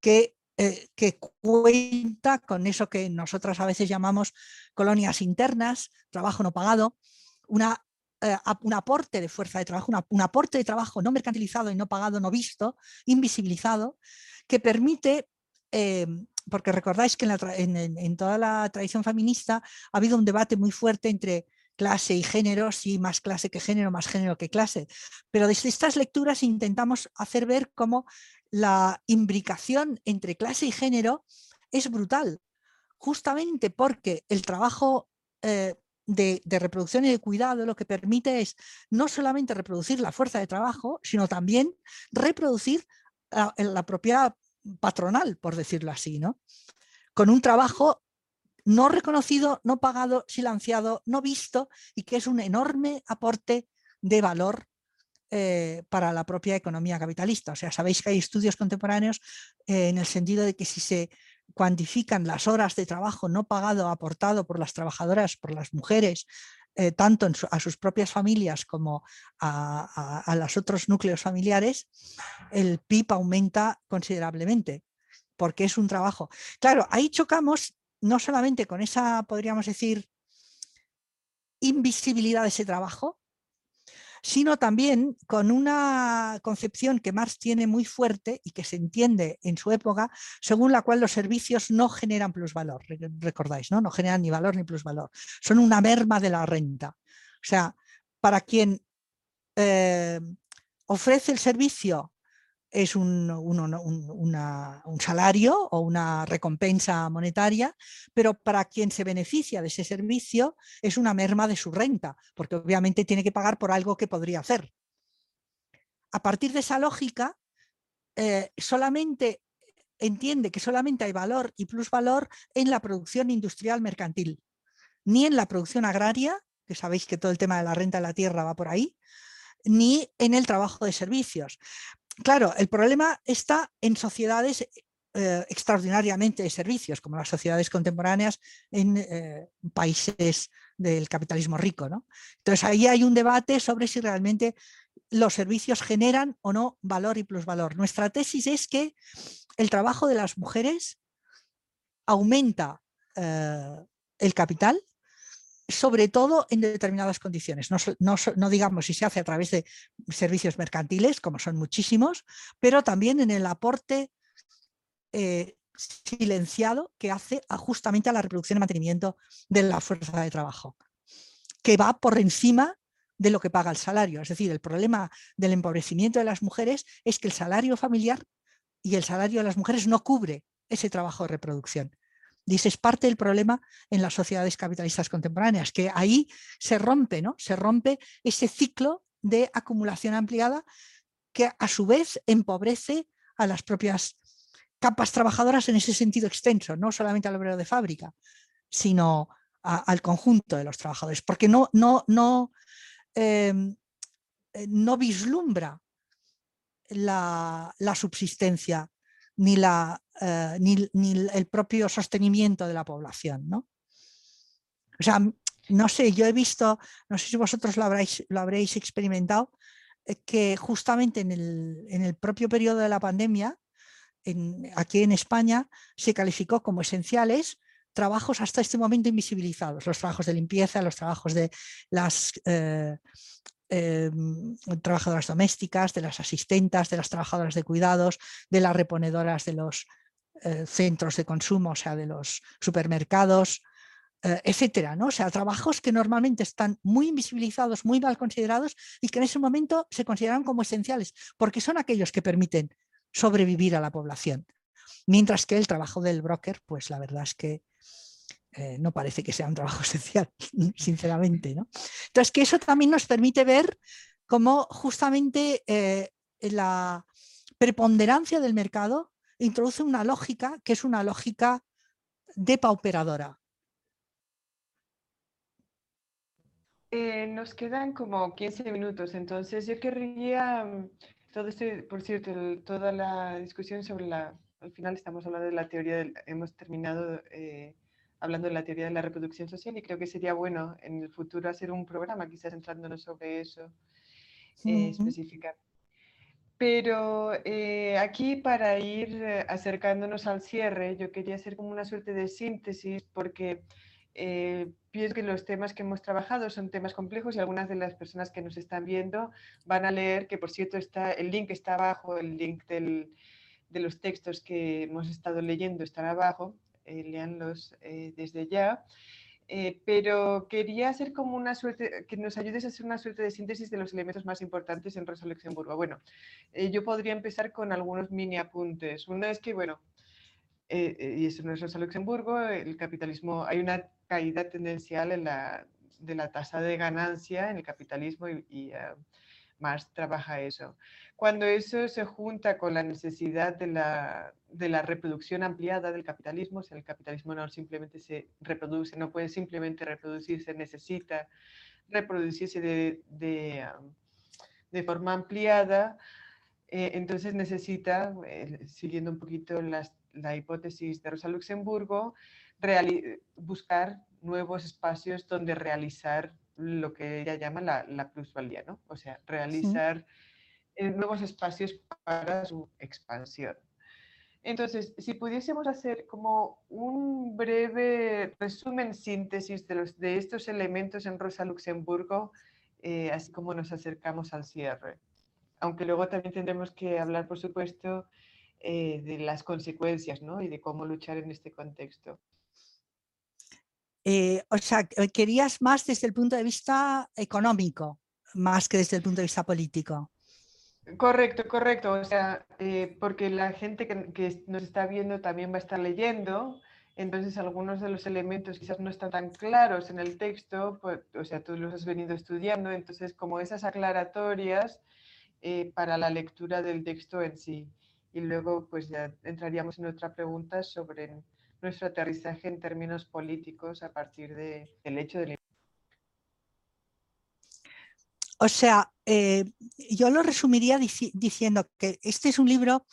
que, eh, que cuenta con eso que nosotras a veces llamamos colonias internas, trabajo no pagado, eh, un aporte de fuerza de trabajo, un aporte de trabajo no mercantilizado y no pagado, no visto, invisibilizado, que permite, em, porque recordáis que en, toda la tradición feminista ha habido un debate muy fuerte entre clase y género, sí, más clase que género, más género que clase. Pero desde estas lecturas intentamos hacer ver cómo la imbricación entre clase y género es brutal, justamente porque el trabajo eh, de, reproducción y de cuidado lo que permite es no solamente reproducir la fuerza de trabajo, sino también reproducir la, propia patronal, por decirlo así, ¿no? con un trabajo no reconocido, no pagado, silenciado, no visto y que es un enorme aporte de valor eh, para la propia economía capitalista. O sea, sabéis que hay estudios contemporáneos eh, en el sentido de que si se cuantifican las horas de trabajo no pagado aportado por las trabajadoras, por las mujeres, eh, tanto a sus propias familias como a, los otros núcleos familiares, el PIB aumenta considerablemente, porque es un trabajo. Claro, ahí chocamos no solamente con esa, podríamos decir, invisibilidad de ese trabajo, sino también con una concepción que Marx tiene muy fuerte y que se entiende en su época, según la cual los servicios no generan plusvalor, recordáis, ¿no? no generan ni valor ni plusvalor, son una merma de la renta. O sea, para quien eh, ofrece el servicio es un, salario o una recompensa monetaria, pero para quien se beneficia de ese servicio es una merma de su renta, porque obviamente tiene que pagar por algo que podría hacer. A partir de esa lógica, eh, solamente entiende que solamente hay valor y plusvalor en la producción industrial mercantil, ni en la producción agraria, que sabéis que todo el tema de la renta de la tierra va por ahí, ni en el trabajo de servicios. Claro, el problema está en sociedades eh, extraordinariamente de servicios, como las sociedades contemporáneas en eh, países del capitalismo rico. ¿no? Entonces ahí hay un debate sobre si realmente los servicios generan o no valor y plusvalor. Nuestra tesis es que el trabajo de las mujeres aumenta eh, el capital sobre todo en determinadas condiciones. No, digamos si se hace a través de servicios mercantiles, como son muchísimos, pero también en el aporte eh, silenciado que hace justamente a la reproducción y mantenimiento de la fuerza de trabajo, que va por encima de lo que paga el salario. Es decir, el problema del empobrecimiento de las mujeres es que el salario familiar y el salario de las mujeres no cubre ese trabajo de reproducción. Ese es parte del problema en las sociedades capitalistas contemporáneas, que ahí se rompe, ¿no? Se rompe ese ciclo de acumulación ampliada que a su vez empobrece a las propias capas trabajadoras en ese sentido extenso, no solamente al obrero de fábrica, sino al conjunto de los trabajadores, porque no, no, no, em, eh, no vislumbra la, subsistencia ni, la, eh, ni, el propio sostenimiento de la población. ¿no? O sea, no sé, yo he visto, no sé si vosotros lo habréis, lo habréis experimentado, eh, que justamente en el, en el propio periodo de la pandemia aquí en España se calificó como esenciales trabajos hasta este momento invisibilizados, los trabajos de limpieza, los trabajos de las eh, em, trabajadoras domésticas, de las asistentas, de las trabajadoras de cuidados, de las reponedoras de los eh, centros de consumo, o sea, de los supermercados, eh, etcétera, ¿no? O sea, trabajos que normalmente están muy invisibilizados, muy mal considerados y que en ese momento se consideran como esenciales, porque son aquellos que permiten sobrevivir a la población. Mientras que el trabajo del broker, pues la verdad es que eh, no parece que sea un trabajo esencial, sinceramente. ¿no? Entonces, que eso también nos permite ver cómo justamente eh, la preponderancia del mercado introduce una lógica que es una lógica depauperadora. Eh, nos quedan como 15 minutos, entonces yo querría todo este, por cierto, toda la discusión sobre la, al final estamos hablando de la teoría, hemos terminado eh, hablando de la teoría de la reproducción social y creo que sería bueno en el futuro hacer un programa quizás centrándonos sobre eso eh, Pero eh, aquí para ir acercándonos al cierre, yo quería hacer como una suerte de síntesis porque eh, pienso que los temas que hemos trabajado son temas complejos y algunas de las personas que nos están viendo van a leer, que por cierto está, el link está abajo, el link de los textos que hemos estado leyendo están abajo, eh, leanlos eh, desde ya. Eh, pero quería hacer como una suerte, que nos ayudes a hacer una suerte de síntesis de los elementos más importantes en Rosa Luxemburgo. Bueno, yo podría empezar con algunos mini apuntes. Uno es que, bueno, y eso no es Rosa Luxemburgo, el capitalismo, hay una caída tendencial en la, de la tasa de ganancia en el capitalismo y, y uh, Marx trabaja eso. Cuando eso se junta con la necesidad de la, de la reproducción ampliada del capitalismo, o sea, el capitalismo no simplemente se reproduce, no puede simplemente reproducirse, necesita reproducirse de, de, de forma ampliada, eh, entonces necesita, eh, siguiendo un poquito las, la hipótesis de Rosa Luxemburgo, buscar nuevos espacios donde realizar lo que ella llama la, la plusvalía, ¿no? O sea, realizar eh, nuevos espacios para su expansión. Entonces, si pudiésemos hacer como un breve resumen, síntesis de, los, de estos elementos en Rosa Luxemburgo, eh, así como nos acercamos al cierre. Aunque luego también tendremos que hablar, por supuesto, eh, de las consecuencias ¿no? y de cómo luchar en este contexto. Eh, o sea, eh, querías más desde el punto de vista económico, más que desde el punto de vista político. Correcto, correcto. O sea, eh, porque la gente que, nos está viendo también va a estar leyendo, entonces algunos de los elementos quizás no están tan claros en el texto, pues, o sea, tú los has venido estudiando, entonces como esas aclaratorias para la lectura del texto en sí. Y luego pues ya entraríamos en otra pregunta sobre nuestro aterrizaje en términos políticos a partir de, del hecho de O sea, eh, yo lo resumiría diciendo que este es un libro,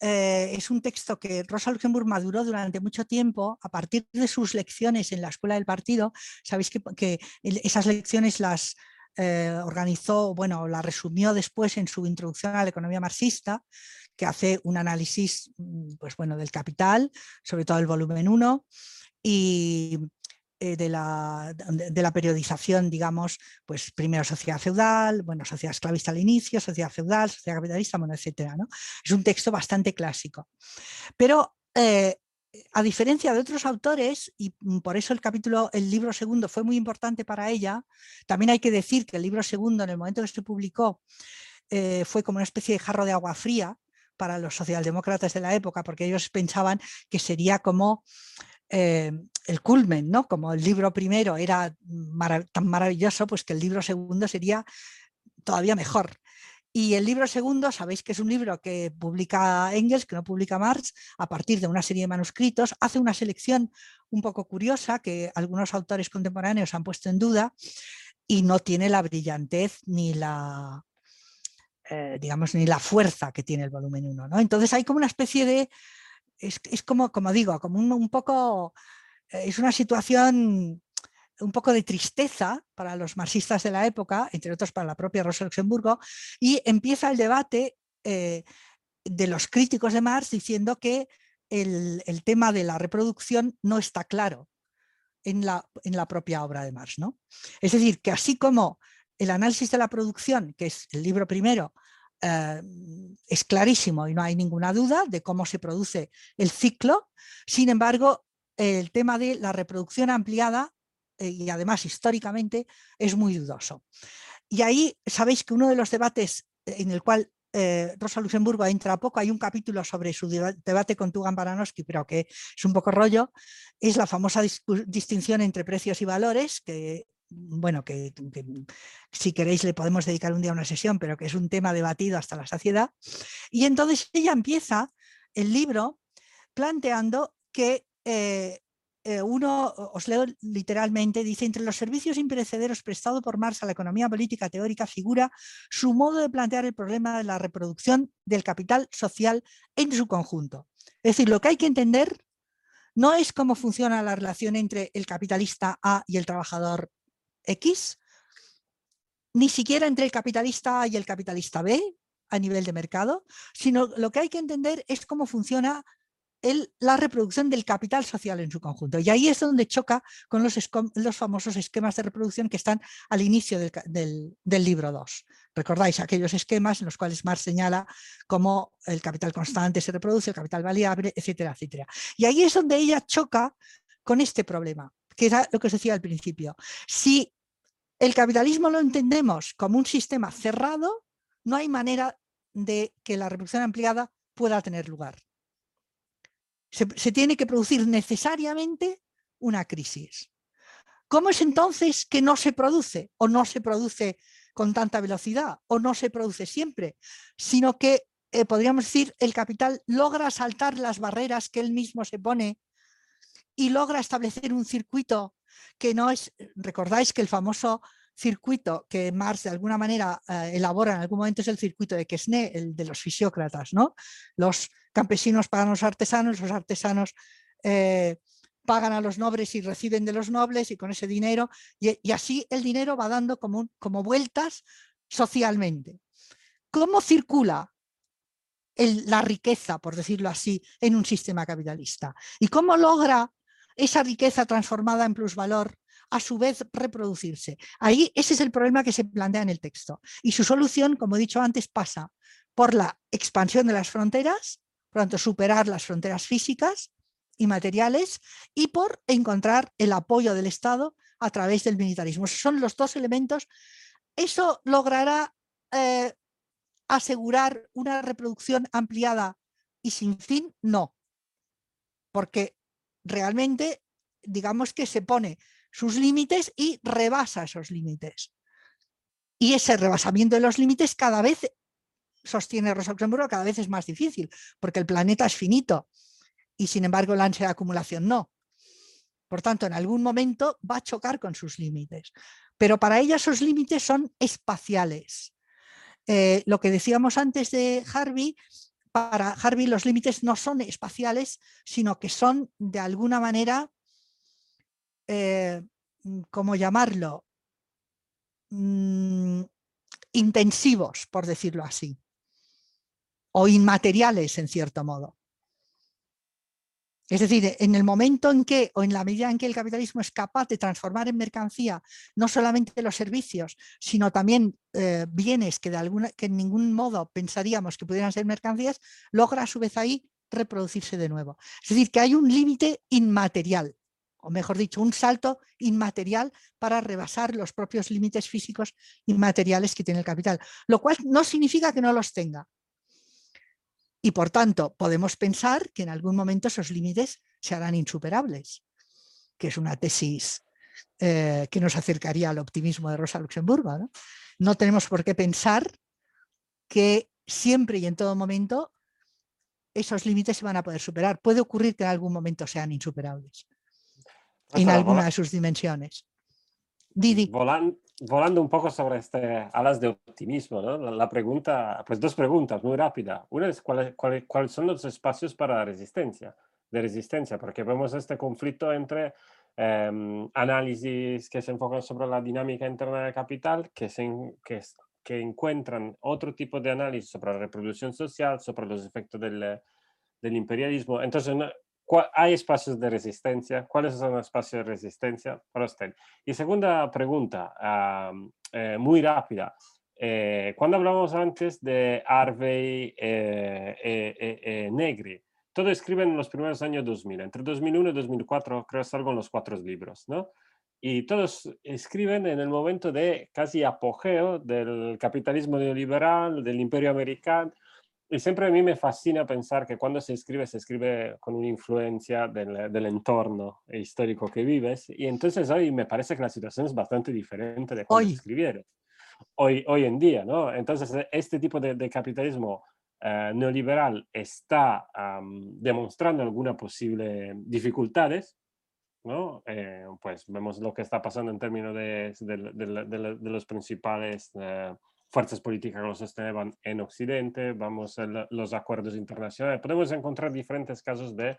eh, es un texto que Rosa Luxemburg maduró durante mucho tiempo a partir de sus lecciones en la Escuela del Partido. Sabéis que, que esas lecciones las eh, organizó, bueno, las resumió después en su introducción a la economía marxista que hace un análisis mm, pues bueno, del capital, sobre todo el volumen 1, y eh, de, la, de, la, periodización, digamos, pues primero sociedad feudal, bueno, sociedad esclavista al inicio, sociedad feudal, sociedad capitalista, bueno, etcétera. ¿no? Es un texto bastante clásico. Pero eh, a diferencia de otros autores, y por eso el capítulo, el libro segundo fue muy importante para ella, también hay que decir que el libro segundo, en el momento que se publicó, eh, fue como una especie de jarro de agua fría para los socialdemócratas de la época, porque ellos pensaban que sería como eh, el culmen, ¿no? Como el libro primero era tan maravilloso, pues que el libro segundo sería todavía mejor. Y el libro segundo, sabéis que es un libro que publica Engels, que no publica Marx, a partir de una serie de manuscritos, hace una selección un poco curiosa que algunos autores contemporáneos han puesto en duda y no tiene la brillantez ni la, eh, digamos, ni la fuerza que tiene el volumen 1. ¿no? Entonces hay como una especie de, es, como, como digo, como un poco, eh, es una situación un poco de tristeza para los marxistas de la época, entre otros para la propia Rosa Luxemburgo, y empieza el debate eh, de los críticos de Marx diciendo que el, tema de la reproducción no está claro en la, en la propia obra de Marx. ¿no? Es decir, que así como el análisis de la producción, que es el libro primero, eh, es clarísimo y no hay ninguna duda de cómo se produce el ciclo, sin embargo, el tema de la reproducción ampliada eh, y además históricamente es muy dudoso. Y ahí sabéis que uno de los debates eh, en el cual Rosa Luxemburgo entra poco, hay un capítulo sobre su debate con Tugan Baranowski, pero que es un poco rollo, es la famosa distinción entre precios y valores, que bueno, que, si queréis le podemos dedicar un día a una sesión, pero que es un tema debatido hasta la saciedad. Y entonces ella empieza el libro planteando que eh, uno, os leo literalmente, dice, entre los servicios imperecederos prestados por Marx a la economía política teórica figura su modo de plantear el problema de la reproducción del capital social en su conjunto. Es decir, lo que hay que entender no es cómo funciona la relación entre el capitalista A y el trabajador X, ni siquiera entre el capitalista A y el capitalista B a nivel de mercado, sino lo que hay que entender es cómo funciona la reproducción del capital social en su conjunto. Y ahí es donde choca con los, los famosos esquemas de reproducción que están al inicio del, libro 2. Recordáis aquellos esquemas en los cuales Marx señala cómo el capital constante se reproduce, el capital variable, etcétera, etcétera. Y ahí es donde ella choca con este problema, que era lo que os decía al principio. Si el capitalismo lo entendemos como un sistema cerrado, no hay manera de que la reproducción ampliada pueda tener lugar se, tiene que producir necesariamente una crisis. ¿Cómo es entonces que no se produce o no se produce con tanta velocidad o no se produce siempre, sino que eh, podríamos decir el capital logra saltar las barreras que él mismo se pone y logra establecer un circuito que no es, recordáis que el famoso circuito que Marx de alguna manera eh, elabora en algún momento es el circuito de Quesnay, el de los fisiócratas, ¿no? Los campesinos pagan a los artesanos, los artesanos eh, pagan a los nobles y reciben de los nobles y con ese dinero, y, así el dinero va dando como, como vueltas socialmente. ¿Cómo circula la riqueza, por decirlo así, en un sistema capitalista? ¿Y cómo logra esa riqueza transformada en plusvalor a su vez reproducirse? Ahí ese es el problema que se plantea en el texto. Y su solución, como he dicho antes, pasa por la expansión de las fronteras, por tanto, superar las fronteras físicas y materiales y por encontrar el apoyo del Estado a través del militarismo. son los dos elementos. ¿Eso logrará eh, asegurar una reproducción ampliada y sin fin? No, porque realmente digamos que se pone sus límites y rebasa esos límites. Y ese rebasamiento de los límites cada vez sostiene Rosa cada vez es más difícil, porque el planeta es finito y sin embargo la ansia de acumulación no. Por tanto, en algún momento va a chocar con sus límites. Pero para ella esos límites son espaciales. Eh, lo que decíamos antes de Harvey, para Harvey los límites no son espaciales, sino que son de alguna manera, eh, ¿cómo llamarlo? Mm, intensivos, por decirlo así o inmateriales en cierto modo. Es decir, en el momento en que, o en la medida en que el capitalismo es capaz de transformar en mercancía no solamente los servicios, sino también eh, bienes que, de alguna, que en ningún modo pensaríamos que pudieran ser mercancías, logra a su vez ahí reproducirse de nuevo. Es decir, que hay un límite inmaterial, o mejor dicho, un salto inmaterial para rebasar los propios límites físicos inmateriales que tiene el capital, lo cual no significa que no los tenga. Y por tanto, podemos pensar que en algún momento esos límites se harán insuperables, que es una tesis eh, que nos acercaría al optimismo de Rosa Luxemburgo. ¿no? no tenemos por qué pensar que siempre y en todo momento esos límites se van a poder superar. Puede ocurrir que en algún momento sean insuperables en alguna de sus dimensiones. Didi. Volando un poco sobre este alas de optimismo, ¿no? la, pregunta, pues dos preguntas muy rápidas. Una es ¿cuáles cuál, son los espacios para resistencia, de resistencia, porque vemos este conflicto entre em, análisis que se enfocan sobre la dinámica interna del capital, que, se, que, que encuentran otro tipo de análisis sobre la reproducción social, sobre los efectos del, del imperialismo. Entonces, ¿hay espacios de resistencia? ¿Cuáles son los espacios de resistencia para usted? Y segunda pregunta, eh, muy rápida. Eh, cuando hablamos antes de Harvey eh, Negri, todo escriben en los primeros años 2000, entre 2001 y 2004 creo que salgan los cuatro libros, ¿no? y todos escriben en el momento de casi apogeo del capitalismo neoliberal, del imperio americano. Y siempre a mí me fascina pensar que cuando se escribe, se escribe con una influencia del, del entorno histórico que vives. Y entonces hoy me parece que la situación es bastante diferente de cuando hoy. escribieron. Hoy, hoy en día, ¿no? Entonces, este tipo de, de capitalismo uh, neoliberal está um, demostrando algunas posibles dificultades, ¿no? Eh, pues vemos lo que está pasando en términos de, de, de los principales uh, fuerzas políticas que lo sostenían en Occidente, vamos a los acuerdos internacionales, podemos encontrar diferentes casos de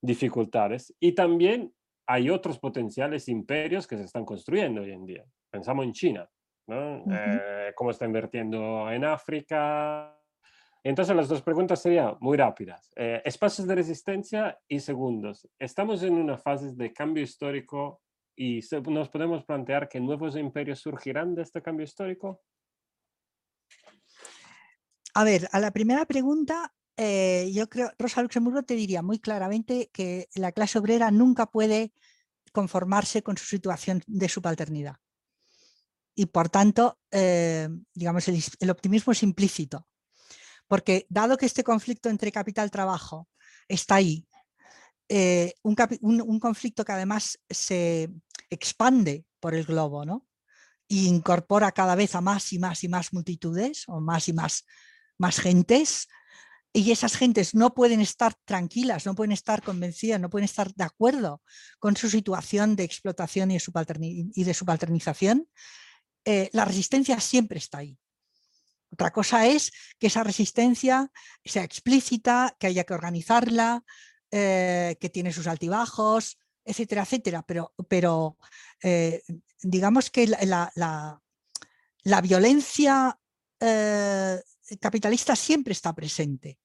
dificultades y también hay otros potenciales imperios que se están construyendo hoy en día. Pensamos en China, ¿no? Eh, cómo está invirtiendo en África, entonces las dos preguntas serían muy rápidas. Eh, espacios de resistencia y segundos. Estamos en una fase de cambio histórico y nos podemos plantear que nuevos imperios surgirán de este cambio histórico. A ver, a la primera pregunta, eh, yo creo, Rosa Luxemburgo te diría muy claramente que la clase obrera nunca puede conformarse con su situación de subalternidad. Y por tanto, eh, digamos, el optimismo es implícito porque dado que este conflicto entre capital-trabajo está ahí, eh, un, conflicto que además se expande por el globo, ¿no? Y incorpora cada vez a más y más y más multitudes, o más y más, más gentes, y esas gentes no pueden estar tranquilas, no pueden estar convencidas, no pueden estar de acuerdo con su situación de explotación y de, subalternización, eh, la resistencia siempre está ahí. Otra cosa es que esa resistencia sea explícita, que haya que organizarla, eh, que tiene sus altibajos, etcétera, etcétera. Pero, pero eh, digamos que la, la, violencia eh, capitalista siempre está presente.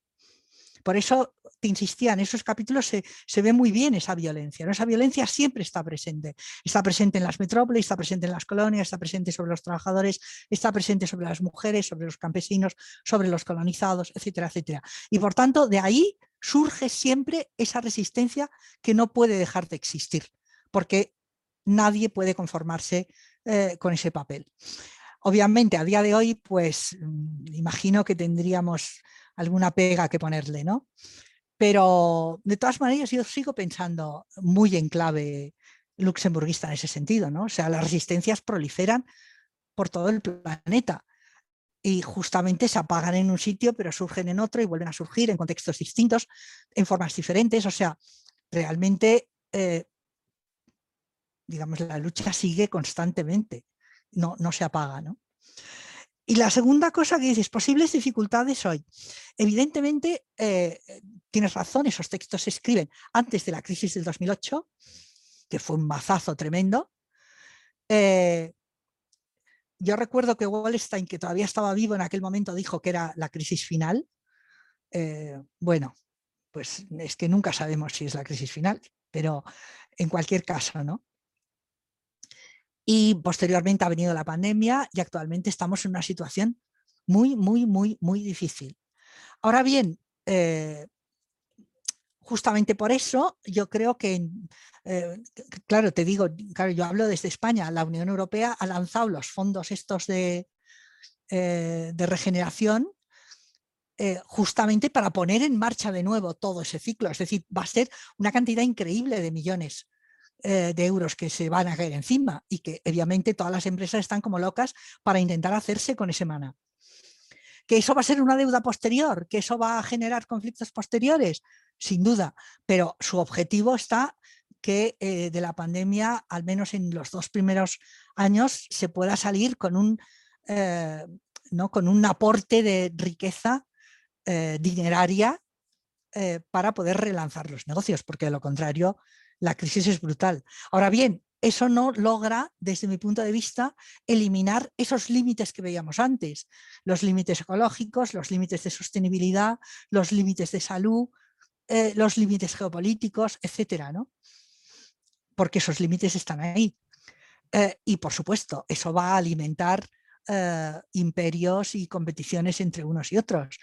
Por eso te insistía, en esos capítulos se, ve muy bien esa violencia. Esa violencia siempre está presente. Está presente en las metrópolis, está presente en las colonias, está presente sobre los trabajadores, está presente sobre las mujeres, sobre los campesinos, sobre los colonizados, etcétera, etcétera. Y por tanto, de ahí surge siempre esa resistencia que no puede dejar de existir, porque nadie puede conformarse eh, con ese papel. Obviamente, a día de hoy, pues mm, imagino que tendríamos alguna pega que ponerle, ¿no? Pero de todas maneras yo sigo pensando muy en clave luxemburguista en ese sentido, ¿no? O sea, las resistencias proliferan por todo el planeta y justamente se apagan en un sitio pero surgen en otro y vuelven a surgir en contextos distintos, en formas diferentes, o sea, realmente, eh, digamos, la lucha sigue constantemente, no, no se apaga, ¿no? Y la segunda cosa que dices, posibles dificultades hoy. Evidentemente, eh, tienes razón, esos textos se escriben antes de la crisis del 2008, que fue un mazazo tremendo. Eh, yo recuerdo que Wallstein, que todavía estaba vivo en aquel momento, dijo que era la crisis final. Eh, bueno, pues es que nunca sabemos si es la crisis final, pero en cualquier caso, ¿no? Y posteriormente ha venido la pandemia y actualmente estamos en una situación muy, muy, muy, muy difícil. Ahora bien, eh, justamente por eso yo creo que, eh, claro, te digo, claro, yo hablo desde España, la Unión Europea ha lanzado los fondos estos de, eh, de regeneración justamente para poner en marcha de nuevo todo ese ciclo. Es decir, va a ser una cantidad increíble de millones de euros que se van a caer encima y que obviamente todas las empresas están como locas para intentar hacerse con ese mana. ¿Que eso va a ser una deuda posterior? ¿Que eso va a generar conflictos posteriores? sin duda, pero su objetivo está que eh, de la pandemia, al menos en los dos primeros años, se pueda salir con un, eh, ¿no? con un aporte de riqueza eh, dineraria para poder relanzar los negocios, porque de lo contrario la crisis es brutal. Ahora bien, eso no logra, desde mi punto de vista, eliminar esos límites que veíamos antes, los límites ecológicos, los límites de sostenibilidad, los límites de salud, eh, los límites geopolíticos, etcétera, ¿no? Porque esos límites están ahí. Eh, y por supuesto, eso va a alimentar eh, imperios y competiciones entre unos y otros.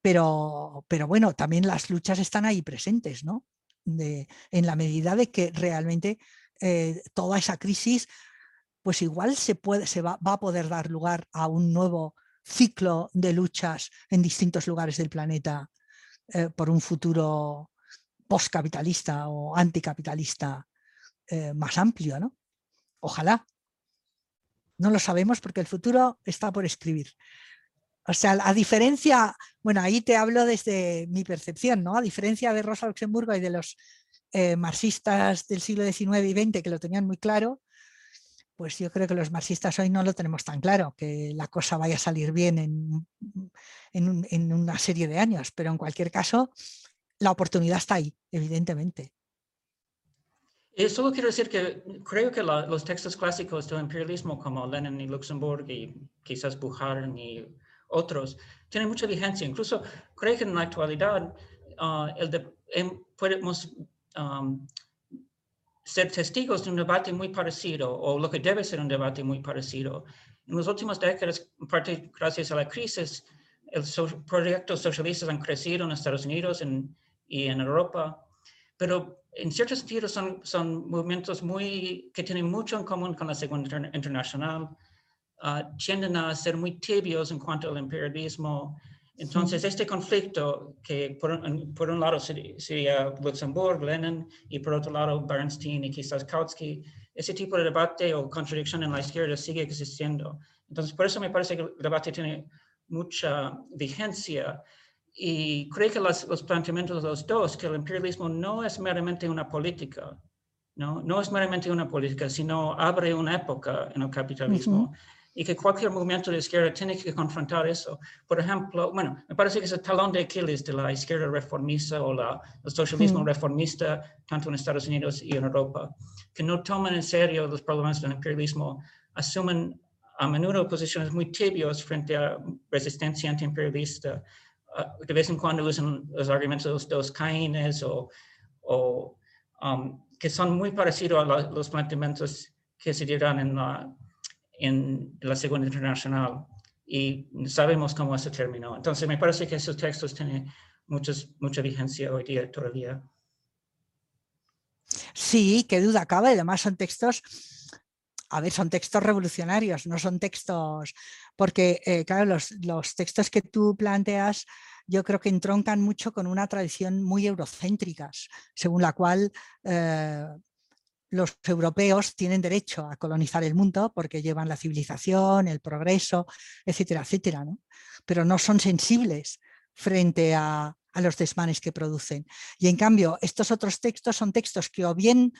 Pero, pero bueno, también las luchas están ahí presentes, ¿no? En la medida de que realmente toda esa crisis, pues igual se, puede, se va, va a poder dar lugar a un nuevo ciclo de luchas en distintos lugares del planeta eh, por un futuro postcapitalista o anticapitalista eh, más amplio, ¿no? Ojalá. No lo sabemos porque el futuro está por escribir. O sea, a diferencia, bueno, ahí te hablo desde mi percepción, ¿no? A diferencia de Rosa Luxemburgo y de los eh, marxistas del siglo XIX y XX que lo tenían muy claro, pues yo creo que los marxistas hoy no lo tenemos tan claro, que la cosa vaya a salir bien en, en, una serie de años, pero en cualquier caso la oportunidad está ahí, evidentemente. Y solo quiero decir que creo que los textos clásicos del imperialismo como Lenin y Luxemburg y quizás Bukharin y otros tienen mucha vigencia. Incluso creo que en la actualidad uh, el de, em, podemos um, ser testigos de un debate muy parecido o lo que debe ser un debate muy parecido. En las últimas décadas, en parte gracias a la crisis, los proyectos socialistas han crecido en Estados Unidos y en Europa, pero en cierto sentido son, son movimientos muy, que tienen mucho en común con la Segunda Internacional, ah, tienden a ser muy tibios en cuanto al imperialismo, entonces, este conflicto, que por, un lado sería Luxemburgo, Lenin, y por otro lado Bernstein y quizás Kautsky, ese tipo de debate o contradicción en la izquierda sigue existiendo. Entonces, por eso me parece que el debate tiene mucha vigencia. Y creo que los planteamientos de los dos, que el imperialismo no es meramente una política, no, no es meramente una política, sino abre una época en el capitalismo y que cualquier movimiento de izquierda tiene que confrontar eso. Por ejemplo, bueno, me parece que es el talón de Aquiles de la izquierda reformista o la, el socialismo mm. reformista, tanto en Estados Unidos y en Europa, que no toman en serio los problemas del imperialismo, asumen a menudo posiciones muy tibios frente a resistencia antiimperialista. Uh, de vez en cuando usan los argumentos de los dos caínes o, o um, que son muy parecidos a los planteamientos que se dirán en la en la Segunda Internacional y sabemos cómo eso terminó. Entonces me parece que esos textos tienen muchos, mucha vigencia hoy día todavía. Sí, qué duda cabe. Además son textos, a ver, son textos revolucionarios, no son textos, porque eh, claro, los, los, textos que tú planteas yo creo que entroncan mucho con una tradición muy eurocéntricas, según la cual eh, los europeos tienen derecho a colonizar el mundo porque llevan la civilización, el progreso, etcétera, etcétera, ¿no? pero no son sensibles frente a, los desmanes que producen. Y en cambio, estos otros textos son textos que o bien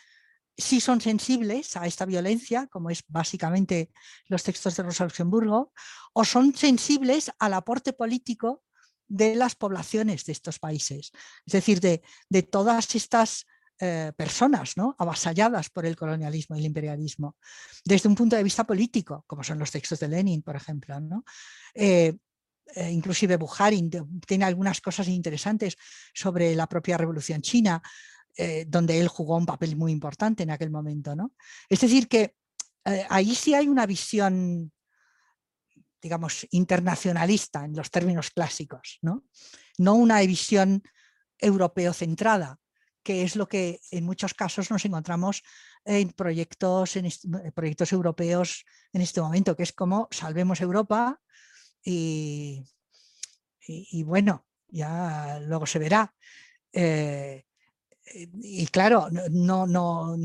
sí son sensibles a esta violencia, como es básicamente los textos de Rosa Luxemburgo, o son sensibles al aporte político de las poblaciones de estos países. Es decir, de, de todas estas eh, personas ¿no? avasalladas por el colonialismo y el imperialismo, desde un punto de vista político, como son los textos de Lenin, por ejemplo. ¿no? Eh, eh, inclusive Bukharin tiene algunas cosas interesantes sobre la propia revolución china, donde él jugó un papel muy importante en aquel momento. ¿no? Es decir, que ahí sí hay una visión digamos, internacionalista en los términos clásicos, no, no una visión europeo centrada, que es lo que en muchos casos nos encontramos en proyectos, en proyectos europeos en este momento, que es como salvemos Europa y, bueno, ya luego se verá. Eh, y claro, no, no,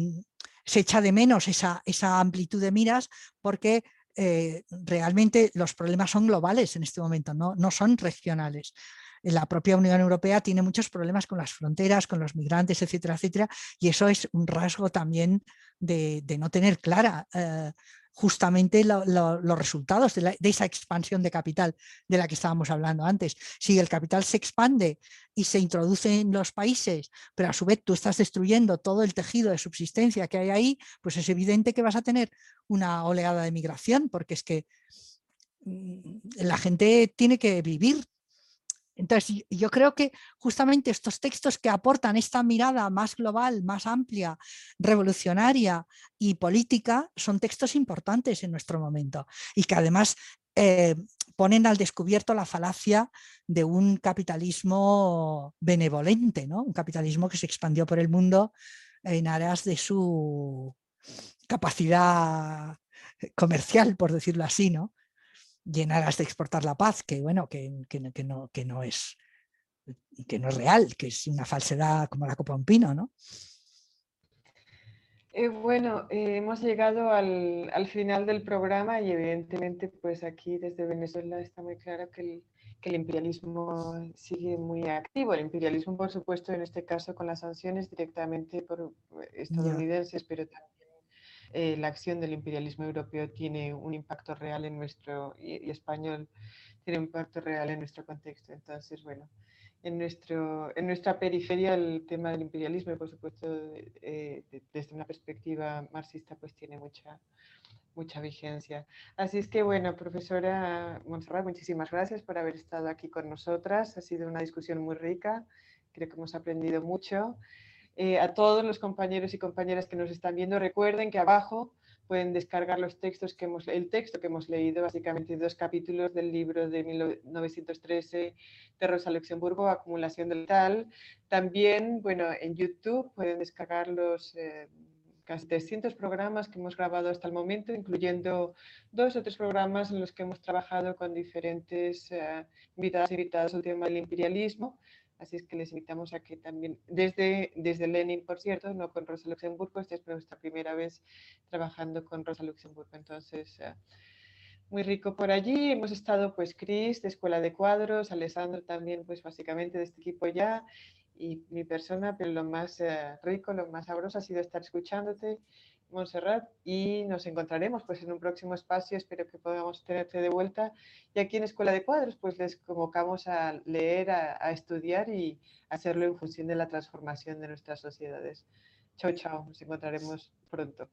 se echa de menos esa, esa amplitud de miras porque eh, realmente los problemas son globales en este momento, no, no son regionales. La propia Unión Europea tiene muchos problemas con las fronteras, con los migrantes, etcétera, etcétera, y eso es un rasgo también de, no tener clara eh, justamente los resultados de, esa expansión de capital de la que estábamos hablando antes. Si el capital se expande y se introduce en los países, pero a su vez tú estás destruyendo todo el tejido de subsistencia que hay ahí, pues es evidente que vas a tener una oleada de migración, porque es que mm, la gente tiene que vivir entonces, yo creo que justamente estos textos que aportan esta mirada más global, más amplia, revolucionaria y política, son textos importantes en nuestro momento y que además eh, ponen al descubierto la falacia de un capitalismo benevolente, ¿no? un capitalismo que se expandió por el mundo en aras de su capacidad comercial, por decirlo así, ¿no? Llenaras de exportar la paz, que bueno, que, no, que, no es, que no es real, que es una falsedad como la copa un pino, ¿no? Eh, bueno, eh, hemos llegado al, al, final del programa y evidentemente pues aquí desde Venezuela está muy claro que el, que el, imperialismo sigue muy activo. El imperialismo, por supuesto, en este caso con las sanciones directamente por estadounidenses, pero también eh, la acción del imperialismo europeo tiene un impacto real en nuestro, y, español tiene un impacto real en nuestro contexto. Entonces, bueno, en, nuestro, en nuestra periferia el tema del imperialismo, por supuesto, eh, desde una perspectiva marxista, pues tiene mucha, mucha vigencia. Así es que, bueno, profesora Montserrat, muchísimas gracias por haber estado aquí con nosotras. Ha sido una discusión muy rica. Creo que hemos aprendido mucho. Eh, a todos los compañeros y compañeras que nos están viendo, recuerden que abajo pueden descargar los textos que hemos, el texto que hemos leído, básicamente dos capítulos del libro de 1913 de Rosa Luxemburgo, Acumulación del Tal. También, bueno, en YouTube pueden descargar los eh, casi 300 programas que hemos grabado hasta el momento, incluyendo dos o tres programas en los que hemos trabajado con diferentes eh, invitadas y invitados al tema del imperialismo. Así es que les invitamos a que también, desde, desde Lenin, por cierto, no con Rosa Luxemburgo, esta es nuestra primera vez trabajando con Rosa Luxemburgo. Entonces, eh, muy rico por allí. Hemos estado, pues, Cris, de Escuela de Cuadros, Alessandro también, pues, básicamente de este equipo ya, y mi persona, pero lo más eh, rico, lo más sabroso ha sido estar escuchándote Montserrat y nos encontraremos pues en un próximo espacio, espero que podamos tenerte de vuelta y aquí en Escuela de Cuadros pues les convocamos a leer, a, estudiar y hacerlo en función de la transformación de nuestras sociedades. Chao, chao, nos encontraremos pronto.